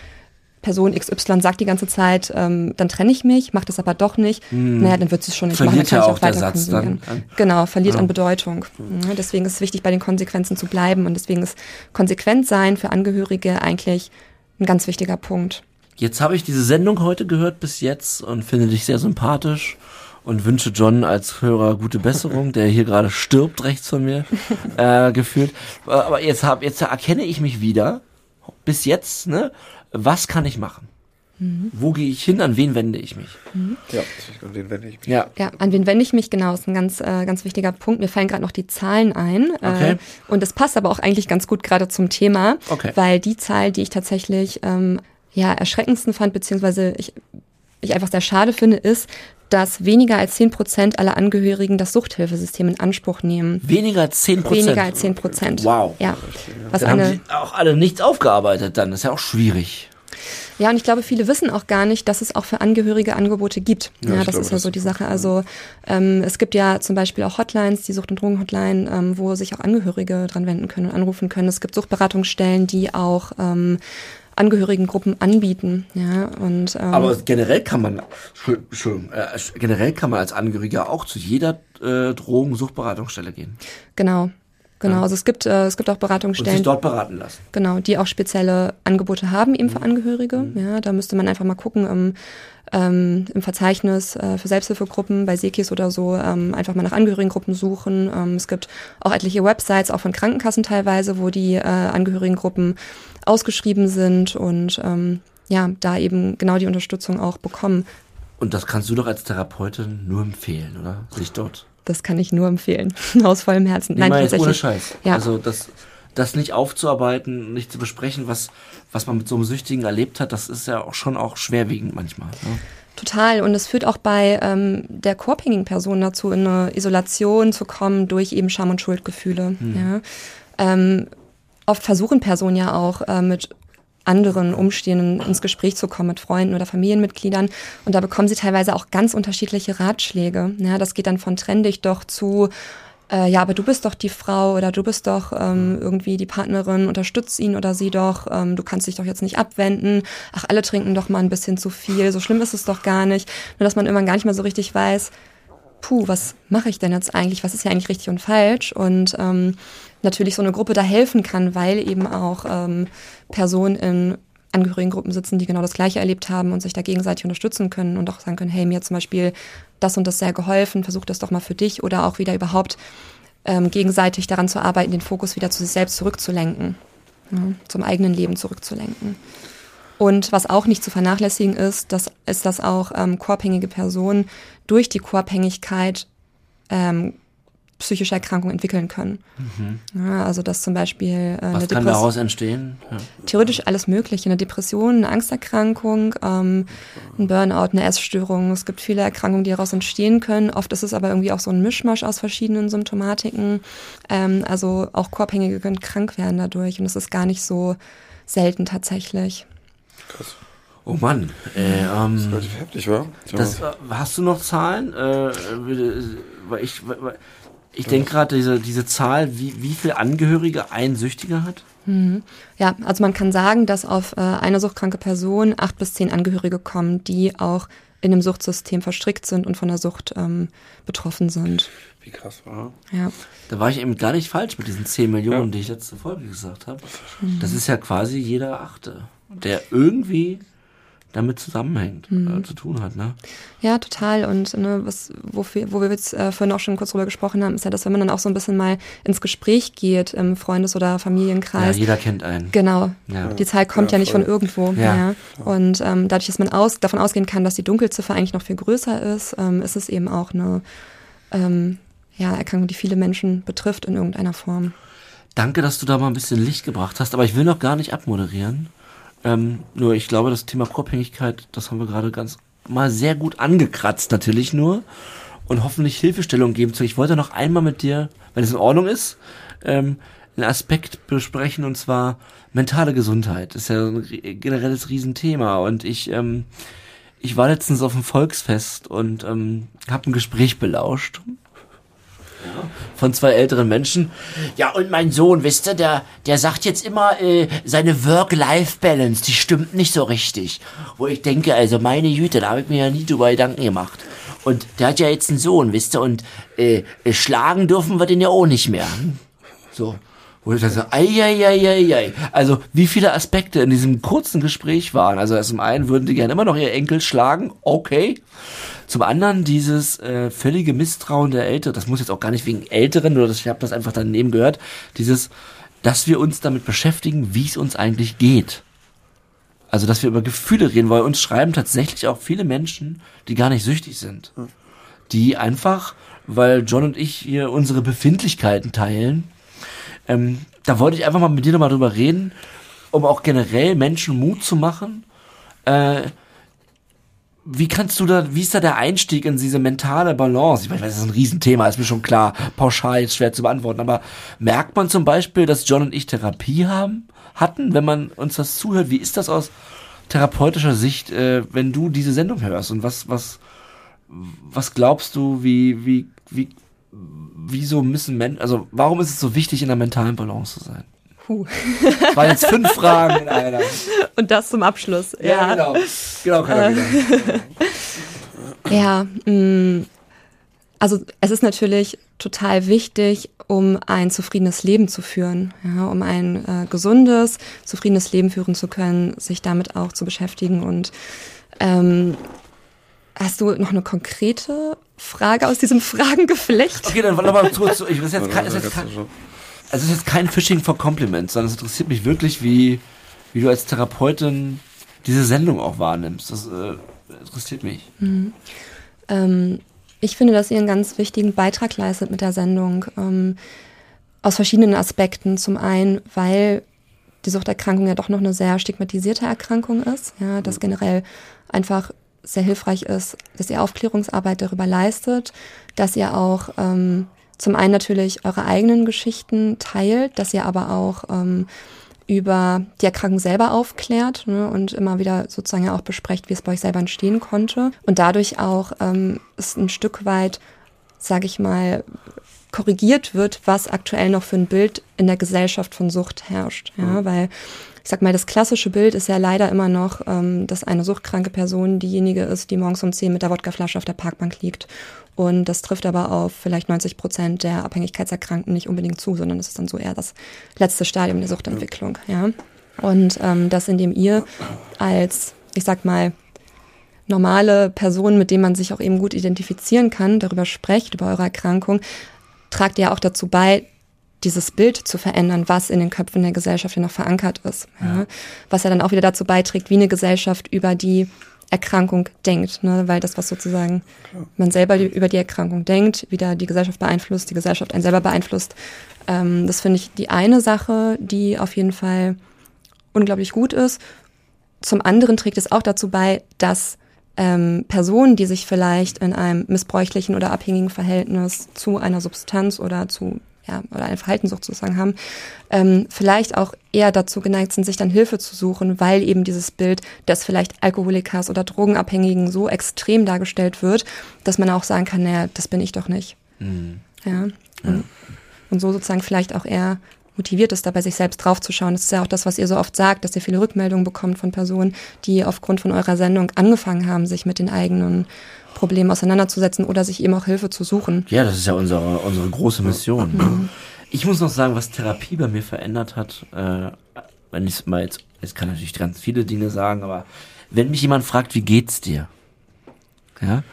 Person XY sagt die ganze Zeit, ähm, dann trenne ich mich, macht es aber doch nicht. Naja, dann wird sie es schon nicht Verliert machen, dann ja auch auch der weiter Satz dann konsumieren. an- Genau, verliert Ja. an Bedeutung. Ja, deswegen ist es wichtig, bei den Konsequenzen zu bleiben und deswegen ist konsequent sein für Angehörige eigentlich ein ganz wichtiger Punkt. Jetzt habe ich diese Sendung heute gehört bis jetzt und finde dich sehr sympathisch und wünsche John als Hörer gute Besserung, der hier gerade stirbt rechts von mir äh, gefühlt. Aber jetzt hab, jetzt erkenne ich mich wieder. Bis jetzt, ne? Was kann ich machen? Mhm. Wo gehe ich hin? An wen wende ich mich? Mhm. Ja, an wen wende ich mich? Ja. ja, an wen wende ich mich? Genau, ist ein ganz, äh, ganz wichtiger Punkt. Mir fallen gerade noch die Zahlen ein. Äh, okay. Äh, und das passt aber auch eigentlich ganz gut gerade zum Thema, okay. weil die Zahl, die ich tatsächlich ähm, ja erschreckendsten fand, beziehungsweise ich, ich einfach sehr schade finde, ist, dass weniger als 10 Prozent aller Angehörigen das Suchthilfesystem in Anspruch nehmen. Weniger als 10 Prozent? Weniger als 10 Prozent. Wow. Ja. Was dann eine, haben sie auch alle nichts aufgearbeitet dann. Das ist ja auch schwierig. Ja, und ich glaube, viele wissen auch gar nicht, dass es auch für Angehörige Angebote gibt. Ja, ja das glaube, ist ja so die Sache. Also ähm, es gibt ja zum Beispiel auch Hotlines, die Sucht- und Drogenhotline, ähm, wo sich auch Angehörige dran wenden können und anrufen können. Es gibt Suchtberatungsstellen, die auch ähm, Angehörigengruppen anbieten. Ja, und, ähm, Aber generell kann man, schon, äh, generell kann man als Angehöriger auch zu jeder äh, Drogensuchtberatungsstelle gehen. Genau. Genau, also es gibt, äh, es gibt auch Beratungsstellen. Und sich dort beraten lassen. Genau, die auch spezielle Angebote haben eben für mhm. Angehörige. Mhm. Ja, da müsste man einfach mal gucken im, ähm, im Verzeichnis äh, für Selbsthilfegruppen bei Sekis oder so, ähm, einfach mal nach Angehörigengruppen suchen. Ähm, es gibt auch etliche Websites, auch von Krankenkassen teilweise, wo die äh, Angehörigengruppen ausgeschrieben sind und ähm, ja, da eben genau die Unterstützung auch bekommen. Und das kannst du doch als Therapeutin nur empfehlen, oder? Sich dort. Das kann ich nur empfehlen. Aus vollem Herzen. Nein, tatsächlich. Ohne Scheiß. Ja. Also das, das nicht aufzuarbeiten, nicht zu besprechen, was, was man mit so einem Süchtigen erlebt hat, das ist ja auch schon auch schwerwiegend manchmal. Ne? Total. Und es führt auch bei ähm, der co-abhängigen Person dazu, in eine Isolation zu kommen durch eben Scham- und Schuldgefühle. Hm. Ja. Ähm, oft versuchen Personen ja auch äh, mit anderen Umstehenden ins Gespräch zu kommen mit Freunden oder Familienmitgliedern. Und da bekommen sie teilweise auch ganz unterschiedliche Ratschläge. Ja, das geht dann von trenn dich doch zu äh, ja, aber du bist doch die Frau oder du bist doch ähm, irgendwie die Partnerin, unterstützt ihn oder sie doch, ähm, du kannst dich doch jetzt nicht abwenden, ach, alle trinken doch mal ein bisschen zu viel, so schlimm ist es doch gar nicht. Nur dass man irgendwann gar nicht mehr so richtig weiß, puh, was mache ich denn jetzt eigentlich, was ist ja eigentlich richtig und falsch? Und ähm, natürlich so eine Gruppe da helfen kann, weil eben auch ähm, Personen in Angehörigengruppen sitzen, die genau das Gleiche erlebt haben und sich da gegenseitig unterstützen können und auch sagen können, hey, mir zum Beispiel das und das sehr geholfen, versuch das doch mal für dich oder auch wieder überhaupt ähm, gegenseitig daran zu arbeiten, den Fokus wieder zu sich selbst zurückzulenken, ja, zum eigenen Leben zurückzulenken. Und was auch nicht zu vernachlässigen ist, das ist, dass auch ähm, koabhängige Personen durch die Koabhängigkeit ähm, psychische Erkrankungen entwickeln können. Mhm. Ja, also dass zum Beispiel äh, Was kann daraus entstehen? Ja. Theoretisch alles Mögliche. Eine Depression, eine Angsterkrankung, ähm, ein Burnout, eine Essstörung. Es gibt viele Erkrankungen, die daraus entstehen können. Oft ist es aber irgendwie auch so ein Mischmasch aus verschiedenen Symptomatiken. Ähm, also auch Co-Abhängige können krank werden dadurch und es ist gar nicht so selten tatsächlich. Krass. Oh Mann. Äh, ähm, das ist relativ heftig, wa? Das, äh, hast du noch Zahlen? Äh, weil ich, weil, ich denke gerade, diese, diese Zahl, wie, wie viele Angehörige ein Süchtiger hat? Mhm. Ja, also man kann sagen, dass auf äh, eine suchtkranke Person acht bis zehn Angehörige kommen, die auch in dem Suchtsystem verstrickt sind und von der Sucht ähm, betroffen sind. Wie krass war. Ja. Da war ich eben gar nicht falsch mit diesen zehn Millionen, ja. die ich letzte Folge gesagt habe. Mhm. Das ist ja quasi jeder Achte, der irgendwie damit zusammenhängt, mhm. äh, zu tun hat. Ne? Ja, total. Und ne, was, wofür, wo wir jetzt äh, vorhin auch schon kurz drüber gesprochen haben, ist ja, dass wenn man dann auch so ein bisschen mal ins Gespräch geht im Freundes- oder Familienkreis. Ja, jeder kennt einen. Genau. Ja. Die Zahl kommt ja, ja nicht von irgendwo. Ja. ja. Und ähm, dadurch, dass man aus, davon ausgehen kann, dass die Dunkelziffer eigentlich noch viel größer ist, ähm, ist es eben auch eine ähm, ja, Erkrankung, die viele Menschen betrifft in irgendeiner Form. Danke, dass du da mal ein bisschen Licht gebracht hast, aber ich will noch gar nicht abmoderieren. Ähm, nur ich glaube, das Thema Co-Abhängigkeit, das haben wir gerade ganz mal sehr gut angekratzt, natürlich nur. Und hoffentlich Hilfestellung geben zu. Ich wollte noch einmal mit dir, wenn es in Ordnung ist, ähm, einen Aspekt besprechen und zwar mentale Gesundheit. Das ist ja ein generelles Riesenthema. Und ich, ähm, ich war letztens auf dem Volksfest und ähm, habe ein Gespräch belauscht von zwei älteren Menschen. Ja, und mein Sohn, wisst ihr, der, der sagt jetzt immer, äh, seine Work-Life-Balance, die stimmt nicht so richtig. Wo ich denke, also meine Güte, da habe ich mir ja nie drüber Gedanken gemacht. Und der hat ja jetzt einen Sohn, wisst ihr, und äh, schlagen dürfen wir den ja auch nicht mehr. So. Wo ich so, ei, ei, ei, ei, ei. Also, wie viele Aspekte in diesem kurzen Gespräch waren. Also, zum einen würden die gerne immer noch ihr Enkel schlagen, okay. Zum anderen dieses äh, völlige Misstrauen der Eltern, das muss jetzt auch gar nicht wegen Älteren, nur ich habe das einfach daneben gehört, dieses, dass wir uns damit beschäftigen, wie es uns eigentlich geht. Also, dass wir über Gefühle reden, weil uns schreiben tatsächlich auch viele Menschen, die gar nicht süchtig sind. Die einfach, weil John und ich hier unsere Befindlichkeiten teilen, ähm, da wollte ich einfach mal mit dir nochmal drüber reden, um auch generell Menschen Mut zu machen. Äh, wie kannst du da, wie ist da der Einstieg in diese mentale Balance? Ich weiß, das ist ein Riesenthema, ist mir schon klar. Pauschal ist schwer zu beantworten, aber merkt man zum Beispiel, dass John und ich Therapie haben, hatten, wenn man uns das zuhört? Wie ist das aus therapeutischer Sicht, äh, wenn du diese Sendung hörst? Und was, was, was glaubst du, wie, wie, wie, wieso müssen Menschen, also warum ist es so wichtig, in der mentalen Balance zu sein? Puh. Das waren jetzt fünf Fragen in einer. Und das zum Abschluss. Ja, genau. Genau, Katharina. Ja, mh, also es ist natürlich total wichtig, um ein zufriedenes Leben zu führen, ja, um ein äh, gesundes, zufriedenes Leben führen zu können, sich damit auch zu beschäftigen. Und ähm, hast du noch eine konkrete Frage aus diesem Fragengeflecht? Okay, dann nochmal kurz. Ich, ist jetzt kein, ist jetzt kein, also es ist jetzt kein Fishing for Compliments, sondern es interessiert mich wirklich, wie, wie du als Therapeutin diese Sendung auch wahrnimmst. Das äh, interessiert mich. Mhm. Ähm, ich finde, dass ihr einen ganz wichtigen Beitrag leistet mit der Sendung. Ähm, aus verschiedenen Aspekten. Zum einen, weil die Suchterkrankung ja doch noch eine sehr stigmatisierte Erkrankung ist, ja, das generell einfach sehr hilfreich ist, dass ihr Aufklärungsarbeit darüber leistet, dass ihr auch ähm, zum einen natürlich eure eigenen Geschichten teilt, dass ihr aber auch ähm, über die Erkrankung selber aufklärt ne, und immer wieder sozusagen auch besprecht, wie es bei euch selber entstehen konnte. Und dadurch auch ähm, ist ein Stück weit, sage ich mal, korrigiert wird, was aktuell noch für ein Bild in der Gesellschaft von Sucht herrscht. Ja, mhm. weil ich sag mal, das klassische Bild ist ja leider immer noch, ähm, dass eine suchtkranke Person diejenige ist, die morgens um zehn mit der Wodkaflasche auf der Parkbank liegt. Und das trifft aber auf vielleicht 90 Prozent der Abhängigkeitserkrankten nicht unbedingt zu, sondern es ist dann so eher das letzte Stadium der Suchtentwicklung. Ja. Und ähm, das, indem ihr als, ich sag mal, normale Person, mit dem man sich auch eben gut identifizieren kann, darüber sprecht, über eure Erkrankung, tragt ihr auch dazu bei, dieses Bild zu verändern, was in den Köpfen der Gesellschaft ja noch verankert ist. Ja. Was ja dann auch wieder dazu beiträgt, wie eine Gesellschaft über die Erkrankung denkt, ne? weil das, was sozusagen Klar. man selber die, über die Erkrankung denkt, wieder die Gesellschaft beeinflusst, die Gesellschaft einen selber beeinflusst. Ähm, das finde ich die eine Sache, die auf jeden Fall unglaublich gut ist. Zum anderen trägt es auch dazu bei, dass ähm, Personen, die sich vielleicht in einem missbräuchlichen oder abhängigen Verhältnis zu einer Substanz oder zu ja, oder eine Verhaltenssucht sozusagen haben, ähm, vielleicht auch eher dazu geneigt sind, sich dann Hilfe zu suchen, weil eben dieses Bild des vielleicht Alkoholikers oder Drogenabhängigen so extrem dargestellt wird, dass man auch sagen kann, naja, das bin ich doch nicht. Mhm. Ja. Und, ja. und so sozusagen vielleicht auch eher motiviert ist, da bei sich selbst draufzuschauen. Das ist ja auch das, was ihr so oft sagt, dass ihr viele Rückmeldungen bekommt von Personen, die aufgrund von eurer Sendung angefangen haben, sich mit den eigenen Problemen auseinanderzusetzen oder sich eben auch Hilfe zu suchen. Ja, das ist ja unsere, unsere große Mission. Mhm. Ich muss noch sagen, was Therapie bei mir verändert hat, äh, wenn ich mal jetzt, jetzt kann natürlich ganz viele Dinge sagen, aber wenn mich jemand fragt, wie geht's dir? Ja,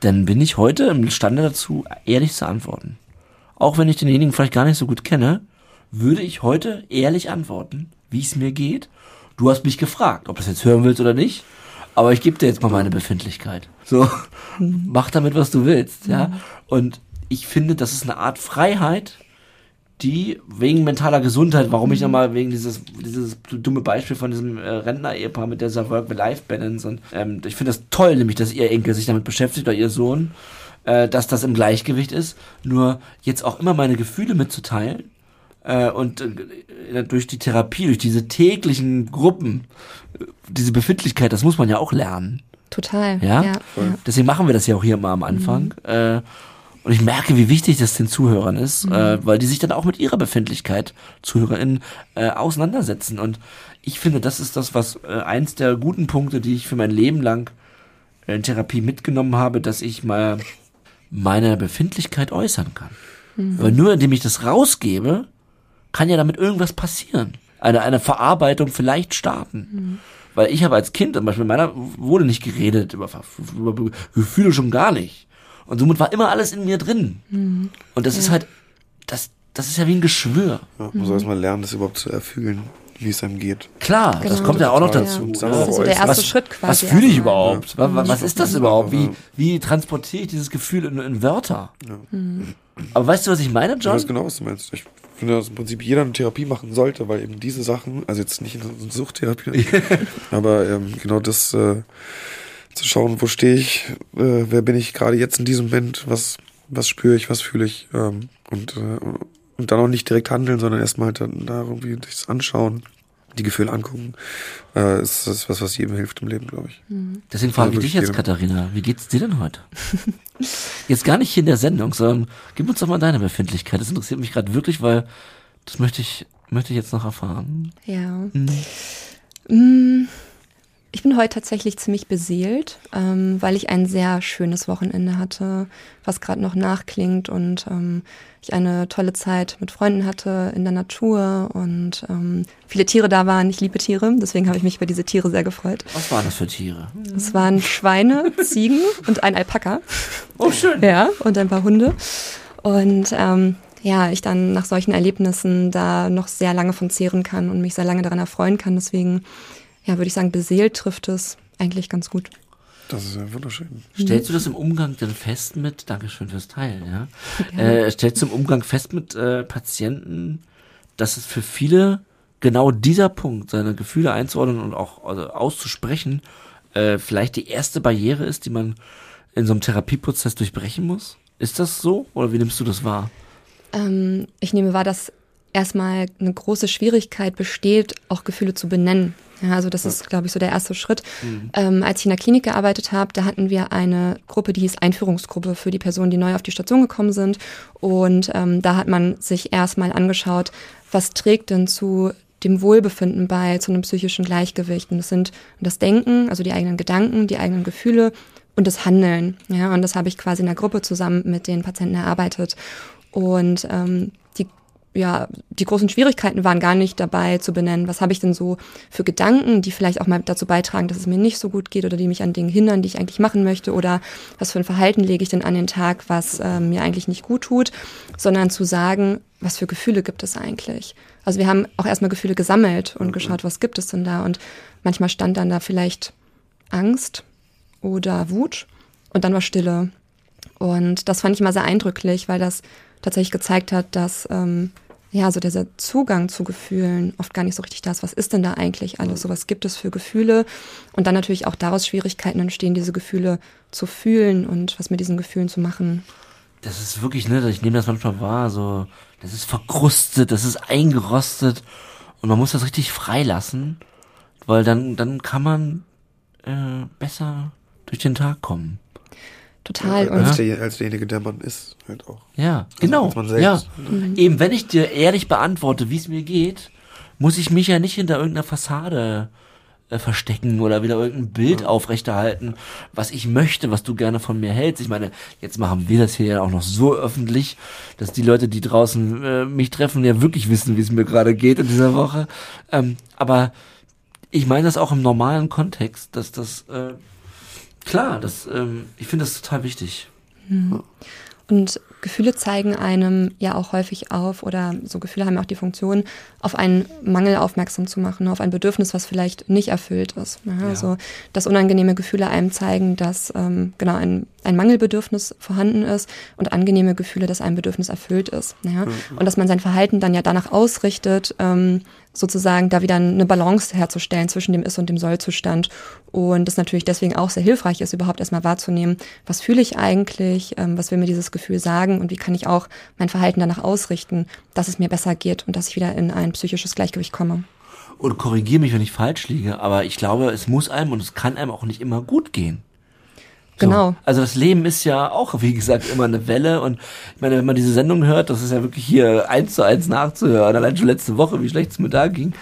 dann bin ich heute imstande dazu, ehrlich zu antworten. Auch wenn ich denjenigen vielleicht gar nicht so gut kenne, würde ich heute ehrlich antworten, wie es mir geht. Du hast mich gefragt, ob du das jetzt hören willst oder nicht. Aber ich gebe dir jetzt mal meine Befindlichkeit. So, mhm. mach damit, was du willst, ja. Mhm. Und ich finde, das ist eine Art Freiheit, die wegen mentaler Gesundheit, warum ich mhm. nochmal wegen dieses, dieses dumme Beispiel von diesem äh, Rentner-Ehepaar mit dieser Work-Life-Balance und ähm, ich finde das toll, nämlich, dass ihr Enkel sich damit beschäftigt oder ihr Sohn, äh, dass das im Gleichgewicht ist. Nur jetzt auch immer meine Gefühle mitzuteilen äh, und äh, durch die Therapie, durch diese täglichen Gruppen, äh, diese Befindlichkeit, das muss man ja auch lernen. Total. Ja. ja, Deswegen machen wir das ja auch hier immer am Anfang. Mhm. Äh, und ich merke, wie wichtig das den Zuhörern ist, mhm. äh, weil die sich dann auch mit ihrer Befindlichkeit, ZuhörerInnen, äh, auseinandersetzen. Und ich finde, das ist das, was äh, eins der guten Punkte, die ich für mein Leben lang in Therapie mitgenommen habe, dass ich mal meine Befindlichkeit äußern kann. Mhm. Weil nur indem ich das rausgebe, kann ja damit irgendwas passieren. Eine, eine Verarbeitung vielleicht starten. Mhm. Weil ich habe als Kind, zum Beispiel meiner, wurde nicht geredet über, über Gefühle schon gar nicht. Und somit war immer alles in mir drin. Mhm. Und das ja. ist halt, das, das ist ja wie ein Geschwür. Ja, man muss mhm. erstmal lernen, das überhaupt zu erfühlen. wie es einem geht. Klar, das Genau. kommt ja auch noch dazu. Ja. Das Das ist so der erste was, Schritt quasi. Was fühle ich erstmal. überhaupt? Wa- wa- Was ist das überhaupt? Wie, Ja. wie transportiere ich dieses Gefühl in, in Wörter? Aber weißt du, was ich meine, Ich John? weiß genau, was du meinst. Ich dass im Prinzip jeder eine Therapie machen sollte, weil eben diese Sachen, also jetzt nicht in eine Suchttherapie, aber ähm, genau das äh, zu schauen, wo stehe ich, äh, wer bin ich gerade jetzt in diesem Moment, was, was spüre ich, was fühle ich ähm, und, äh, und dann auch nicht direkt handeln, sondern erstmal halt dann da irgendwie das anschauen, die Gefühle angucken, äh, ist das was, was jedem hilft im Leben, glaube ich. Deswegen frage ich wirklich dich jetzt, jedem. Katharina, wie geht's dir denn heute? jetzt gar nicht hier in der Sendung, sondern gib uns doch mal deine Befindlichkeit. Das interessiert mich gerade wirklich, weil das möchte ich, möchte ich jetzt noch erfahren. Ja. Mm, Ich bin heute tatsächlich ziemlich beseelt, ähm, weil ich ein sehr schönes Wochenende hatte, was gerade noch nachklingt und ähm, ich eine tolle Zeit mit Freunden hatte in der Natur und ähm, viele Tiere da waren. Ich liebe Tiere, deswegen habe ich mich über diese Tiere sehr gefreut. Was waren das für Tiere? Es waren Schweine, Ziegen und ein Alpaka. Oh, schön. Ja, und ein paar Hunde. Und ähm, ja, ich dann nach solchen Erlebnissen da noch sehr lange von zehren kann und mich sehr lange daran erfreuen kann. Deswegen, ja, würde ich sagen, beseelt trifft es eigentlich ganz gut. Das ist ja wunderschön. Stellst du das im Umgang denn fest mit, Dankeschön fürs Teilen, ja? Äh, stellst du im Umgang fest mit äh, Patienten, dass es für viele genau dieser Punkt, seine Gefühle einzuordnen und auch also auszusprechen, äh, vielleicht die erste Barriere ist, die man in so einem Therapieprozess durchbrechen muss? Ist das so oder wie nimmst du das wahr? Ähm, ich nehme wahr, dass erstmal eine große Schwierigkeit besteht, auch Gefühle zu benennen. Ja, also das ist, glaube ich, so der erste Schritt. Ähm, als ich in der Klinik gearbeitet habe, da hatten wir eine Gruppe, die hieß Einführungsgruppe für die Personen, die neu auf die Station gekommen sind. Und ähm, da hat man sich erstmal angeschaut, was trägt denn zu dem Wohlbefinden bei, zu einem psychischen Gleichgewicht. Und das sind das Denken, also die eigenen Gedanken, die eigenen Gefühle und das Handeln. Ja, und das habe ich quasi in der Gruppe zusammen mit den Patienten erarbeitet. Und ähm, ja, die großen Schwierigkeiten waren gar nicht dabei zu benennen, was habe ich denn so für Gedanken, die vielleicht auch mal dazu beitragen, dass es mir nicht so gut geht oder die mich an Dingen hindern, die ich eigentlich machen möchte? Oder was für ein Verhalten lege ich denn an den Tag, was äh, mir eigentlich nicht gut tut, sondern zu sagen, was für Gefühle gibt es eigentlich. Also wir haben auch erstmal Gefühle gesammelt und geschaut, was gibt es denn da? Und manchmal stand dann da vielleicht Angst oder Wut und dann war Stille. Und das fand ich immer sehr eindrücklich, weil das tatsächlich gezeigt hat, dass ähm, ja so dieser Zugang zu Gefühlen oft gar nicht so richtig da ist. Was ist denn da eigentlich alles? So was gibt es für Gefühle? Und dann natürlich auch daraus Schwierigkeiten entstehen, diese Gefühle zu fühlen und was mit diesen Gefühlen zu machen. Das ist wirklich, ne, ich nehme das manchmal wahr, so, das ist verkrustet, das ist eingerostet und man muss das richtig freilassen, weil dann, dann kann man äh, besser durch den Tag kommen. Total. als, Und der, als derjenige, der man ist, halt auch. Ja, genau. als man selbst. Ja. Eben, wenn ich dir ehrlich beantworte, wie es mir geht, muss ich mich ja nicht hinter irgendeiner Fassade äh, verstecken oder wieder irgendein Bild aufrechterhalten, was ich möchte, was du gerne von mir hältst. Ich meine, jetzt machen wir das hier ja auch noch so öffentlich, dass die Leute, die draußen äh, mich treffen, ja wirklich wissen, wie es mir gerade geht in dieser Woche. Ähm, aber ich meine das auch im normalen Kontext, dass das äh, klar, das ähm, ich finde das total wichtig. Und Gefühle zeigen einem ja auch häufig auf, oder so Gefühle haben ja auch die Funktion, auf einen Mangel aufmerksam zu machen, auf ein Bedürfnis, was vielleicht nicht erfüllt ist. Ja, Also, dass unangenehme Gefühle einem zeigen, dass ähm, genau ein, ein Mangelbedürfnis vorhanden ist und angenehme Gefühle, dass ein Bedürfnis erfüllt ist. Ja? Und dass man sein Verhalten dann ja danach ausrichtet, ähm, sozusagen da wieder eine Balance herzustellen zwischen dem Ist- und dem Soll-Zustand. Und das natürlich deswegen auch sehr hilfreich ist, überhaupt erstmal wahrzunehmen, was fühle ich eigentlich, ähm, was will mir dieses Gefühl sagen und wie kann ich auch mein Verhalten danach ausrichten, dass es mir besser geht und dass ich wieder in ein psychisches Gleichgewicht komme. Und korrigiere mich, wenn ich falsch liege, aber ich glaube, es muss einem und es kann einem auch nicht immer gut gehen. So. Genau. Also das Leben ist ja auch, wie gesagt, immer eine Welle und ich meine, wenn man diese Sendung hört, das ist ja wirklich hier eins zu eins nachzuhören, allein schon letzte Woche, wie schlecht es mir da ging.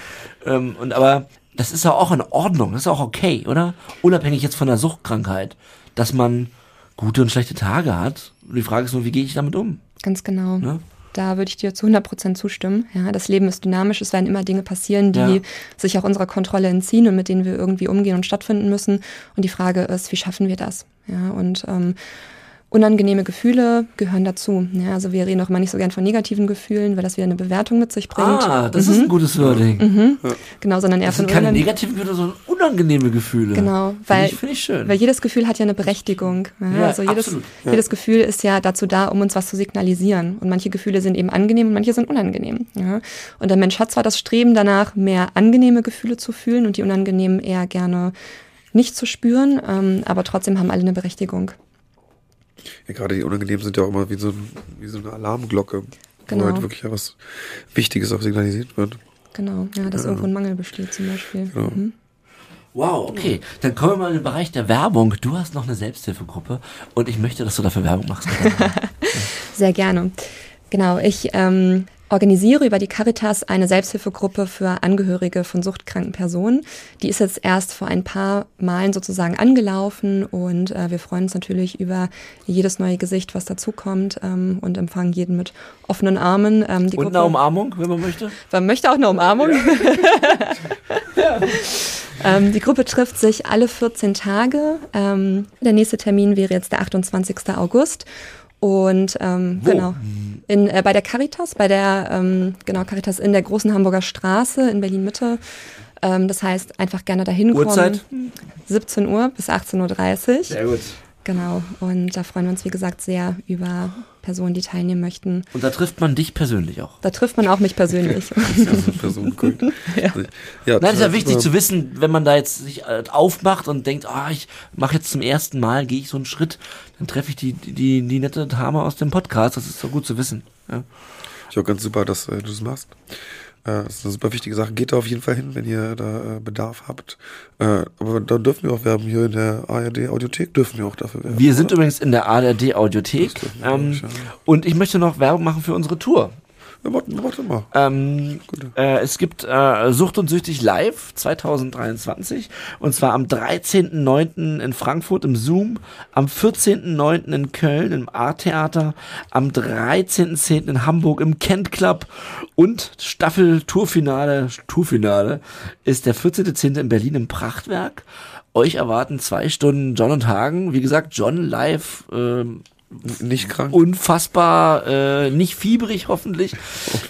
Ähm, und aber das ist ja auch in Ordnung, das ist auch okay, oder? Unabhängig jetzt von der Suchtkrankheit, dass man gute und schlechte Tage hat. Und die Frage ist nur, wie gehe ich damit um? Ganz genau. Ne? Da würde ich dir zu 100 Prozent zustimmen. Ja, das Leben ist dynamisch. Es werden immer Dinge passieren, die Ja. sich auch unserer Kontrolle entziehen und mit denen wir irgendwie umgehen und stattfinden müssen. Und die Frage ist, wie schaffen wir das? Ja, und ähm, Unangenehme Gefühle gehören dazu. Ja, also wir reden auch immer nicht so gern von negativen Gefühlen, weil das wieder eine Bewertung mit sich bringt. Ah, das ist ein gutes Wording. Genau, sondern eher Das von sind keine unan- negativen Gefühle, sondern unangenehme Gefühle. Genau, Finde weil, ich, find ich schön. weil jedes Gefühl hat ja eine Berechtigung. Ja, Ja, also jedes, jedes Gefühl ist ja dazu da, um uns was zu signalisieren. Und manche Gefühle sind eben angenehm und manche sind unangenehm. Ja. Und der Mensch hat zwar das Streben danach, mehr angenehme Gefühle zu fühlen und die unangenehmen eher gerne nicht zu spüren, ähm, aber trotzdem haben alle eine Berechtigung. Ja, gerade die unangenehmen sind ja auch immer wie so, wie so eine Alarmglocke, Genau. wo halt wirklich ja was Wichtiges auch signalisiert wird. Genau, ja, dass irgendwo ein Mangel besteht zum Beispiel. Genau. Mhm. Wow, okay. Dann kommen wir mal in den Bereich der Werbung. Du hast noch eine Selbsthilfegruppe und ich möchte, dass du dafür Werbung machst. Sehr gerne. Genau, ich ähm, organisiere über die Caritas eine Selbsthilfegruppe für Angehörige von suchtkranken Personen. Die ist jetzt erst vor ein paar Malen sozusagen angelaufen und äh, wir freuen uns natürlich über jedes neue Gesicht, was dazukommt ähm, und empfangen jeden mit offenen Armen. Ähm, und eine Umarmung, wenn man möchte. man möchte auch eine Umarmung. ähm, die Gruppe trifft sich alle 14 Tage. Ähm, der nächste Termin wäre jetzt der 28. August. Und ähm, Wo? genau. In, äh, bei der Caritas, bei der ähm, genau Caritas in der großen Hamburger Straße in Berlin Mitte. Ähm, das heißt, einfach gerne dahin kommen. Uhrzeit? 17 Uhr bis 18.30 Uhr. Sehr gut. Genau. Und da freuen wir uns, wie gesagt, sehr über Personen, die teilnehmen möchten. Und da trifft man dich persönlich auch. Da trifft man auch mich persönlich. Das ist ja so Person, cool. ja. ja, Nein, ist ja wichtig zu wissen, wenn man da jetzt sich äh, aufmacht und denkt, ah, ich mache jetzt zum ersten Mal, gehe ich so einen Schritt, dann treffe ich die, die, die nette Dame aus dem Podcast. Das ist doch gut zu wissen. Ja. Ich auch ganz super, dass äh, du das machst. Äh, das ist eine super wichtige Sache. Geht da auf jeden Fall hin, wenn ihr da äh, Bedarf habt. Äh, aber da dürfen wir auch werben. Hier in der ARD Audiothek dürfen wir auch dafür werben. Wir sind oder? übrigens in der ARD Audiothek Das dürfen wir ähm, ja. und ich möchte noch Werbung machen für unsere Tour. Ja, warte, warte mal. Ähm, äh, es gibt äh, Sucht und Süchtig live 2023 und zwar am 13.09. in Frankfurt im Zoom, am 14.09. in Köln im A-Theater, am 13.10. in Hamburg im Kent Club und Staffel Tourfinale, Tourfinale ist der 14.10. in Berlin im Prachtwerk. Euch erwarten zwei Stunden John und Hagen. Wie gesagt, John live ähm, Nicht krank. unfassbar, äh, nicht fiebrig hoffentlich.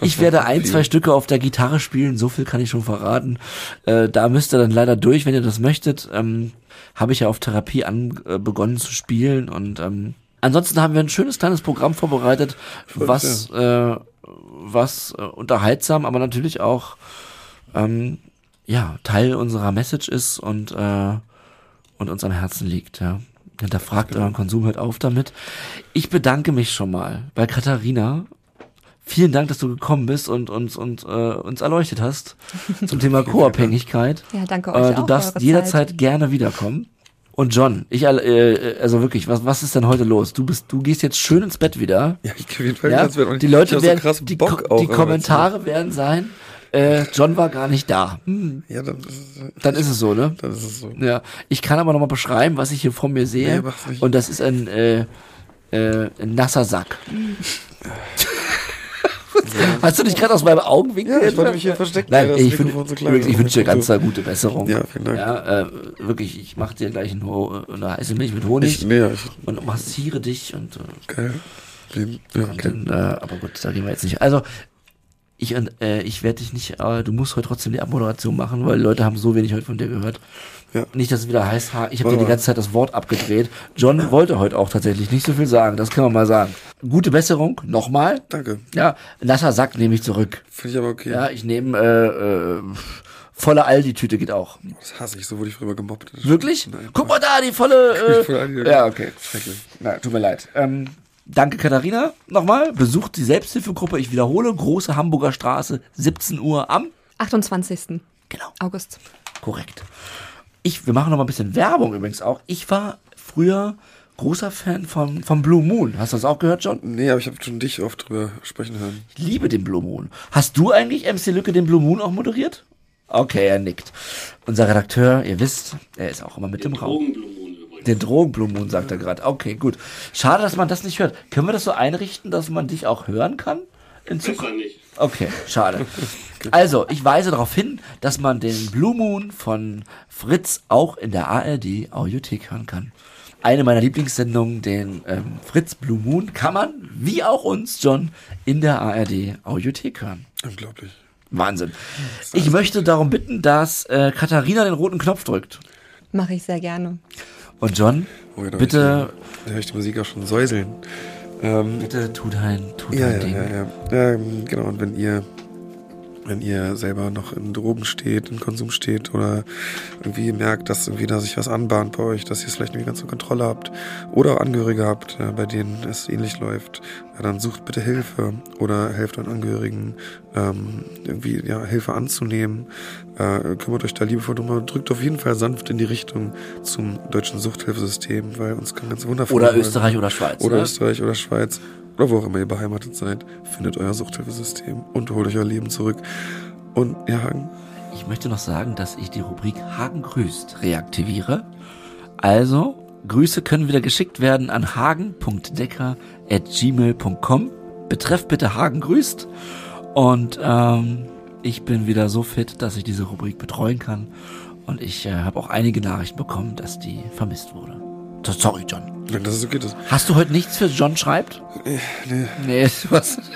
Ich werde ein, zwei Stücke auf der Gitarre spielen, so viel kann ich schon verraten. Äh, da müsst ihr dann leider durch, wenn ihr das möchtet. Ähm, Habe ich ja auf Therapie an, äh, begonnen zu spielen und ähm, ansonsten haben wir ein schönes kleines Programm vorbereitet, was, äh, was äh, unterhaltsam, aber natürlich auch ähm, ja, Teil unserer Message ist und, äh, und uns am Herzen liegt, ja. Hinterfragt euren Konsum, hört auf damit. Ich bedanke mich schon mal bei Katharina. Vielen Dank, dass du gekommen bist und uns und, äh, uns erleuchtet hast zum Thema Co-Abhängigkeit. Ja, danke euch Äh, du auch darfst jederzeit Zeit. gerne wiederkommen. Und John, ich all- äh, also wirklich, was was ist denn heute los? Du bist, du gehst jetzt schön ins Bett wieder. Ja, ich auf jeden Fall. Ja, auch nicht- die Leute werden, so krass die, Bock Ko- auch, die Kommentare werden sein, äh, John war gar nicht da. Hm, Ja, dann ist es, dann ist es so, ne? dann ist es so. Ja, ich kann aber noch mal beschreiben, was ich hier vor mir sehe. Nee, und das ist ein, äh, äh, ein nasser Sack. Hast du dich gerade aus meinem Augenwinkel? Ja, ich wollte mich hier verstecken. Nein, ich, find, so übrigens, ich wünsche dir ganz eine gute Besserung. Ja, vielen Dank. Ja, äh, wirklich, ich mache dir gleich ein Ho eine heiße Milch mit Honig Ich, nee, ich, und massiere dich und, äh, geil. Ja, okay. dann, äh, aber gut, da gehen wir jetzt nicht. Also, ich, äh, ich werde dich nicht, äh, du musst heute trotzdem die Abmoderation machen, weil die Leute haben so wenig heute von dir gehört. Ja. Nicht, dass es wieder heißt, ich habe dir die ganze Zeit das Wort abgedreht. John wollte heute auch tatsächlich nicht so viel sagen, das können wir mal sagen. Gute Besserung, nochmal. Danke. Ja, nasser Sack nehme ich zurück. Finde ich aber okay. Ja, ich nehme äh, äh, volle Aldi-Tüte geht auch. Das hasse ich, so wurde ich früher gemobbt. Wirklich? Nein. Guck mal da, die volle. Voll Äh, Aldi, ja, okay. Schrecklich. Na, tut mir leid. Ähm, danke, Katharina. Nochmal. Besucht die Selbsthilfegruppe. Ich wiederhole. Große Hamburger Straße, 17 Uhr am. 28. Genau. August. Korrekt. Ich, wir machen noch mal ein bisschen Werbung übrigens auch. Ich war früher großer Fan von, von Blue Moon. Hast du das auch gehört, John? Nee, aber ich habe schon dich oft drüber sprechen hören. Ich liebe den Blue Moon. Hast du eigentlich MC Lücke den Blue Moon auch moderiert? Okay, er nickt. Unser Redakteur, ihr wisst, er ist auch immer mit im Raum. Drogenblumen übrigens. Den Drogenblue Moon, sagt er gerade. Okay, gut. Schade, dass man das nicht hört. Können wir das so einrichten, dass man dich auch hören kann? In Zukunft? Nicht. Okay, schade. Also, ich weise darauf hin, dass man den Blue Moon von Fritz auch in der ARD Audiothek hören kann. eine meiner Lieblingssendungen, den ähm, Fritz Blue Moon, kann man, wie auch uns, John, in der ARD Audiothek hören. Unglaublich. Wahnsinn. Ich möchte darum bitten, dass äh, Katharina den roten Knopf drückt. Mache ich sehr gerne. Und John, Oh, ja, bitte, Da höre ich die Musik auch schon säuseln. Ähm, bitte tu dein, tu Ja, dein ja, Ding. ja, ja. Ähm, genau, und wenn ihr, wenn ihr selber noch in Drogen steht, in Konsum steht oder irgendwie merkt, dass irgendwie da sich was anbahnt bei euch, dass ihr es vielleicht nicht ganz unter Kontrolle habt oder Angehörige habt, äh, bei denen es ähnlich läuft, ja, dann sucht bitte Hilfe oder helft euren Angehörigen ähm, irgendwie ja, Hilfe anzunehmen. Äh, kümmert euch da liebevoll drum und drückt auf jeden Fall sanft in die Richtung zum deutschen Suchthilfesystem, weil uns kann ganz wundervoll Oder. Österreich oder Schweiz. Oder ne? Österreich oder Schweiz oder wo auch immer ihr beheimatet seid, findet euer Suchthilfesystem und holt euch euer Leben zurück. Und ja, Hagen, Ich möchte noch sagen, dass ich die Rubrik Hagen grüßt reaktiviere. Also, Grüße können wieder geschickt werden an hagen.decker.gmail.com. Betreff bitte Hagen grüßt. Und ähm, ich bin wieder so fit, dass ich diese Rubrik betreuen kann. Und ich äh, habe auch einige Nachrichten bekommen, dass die vermisst wurde. So, Sorry, John. wenn das ist okay. Das, Hast du heute nichts für John schreibt? nee. Nee, was?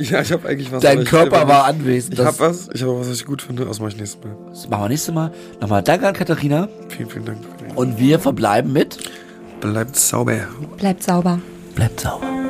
Ja, ich habe eigentlich was. Dein Körper war anwesend. Ich habe was, ich habe was, was ich gut finde. Das mache ich nächstes Mal. Das machen wir nächstes Mal. Nochmal danke an Katharina. Vielen, vielen Dank. Und wir verbleiben mit Bleibt sauber. Bleibt sauber. Bleibt sauber.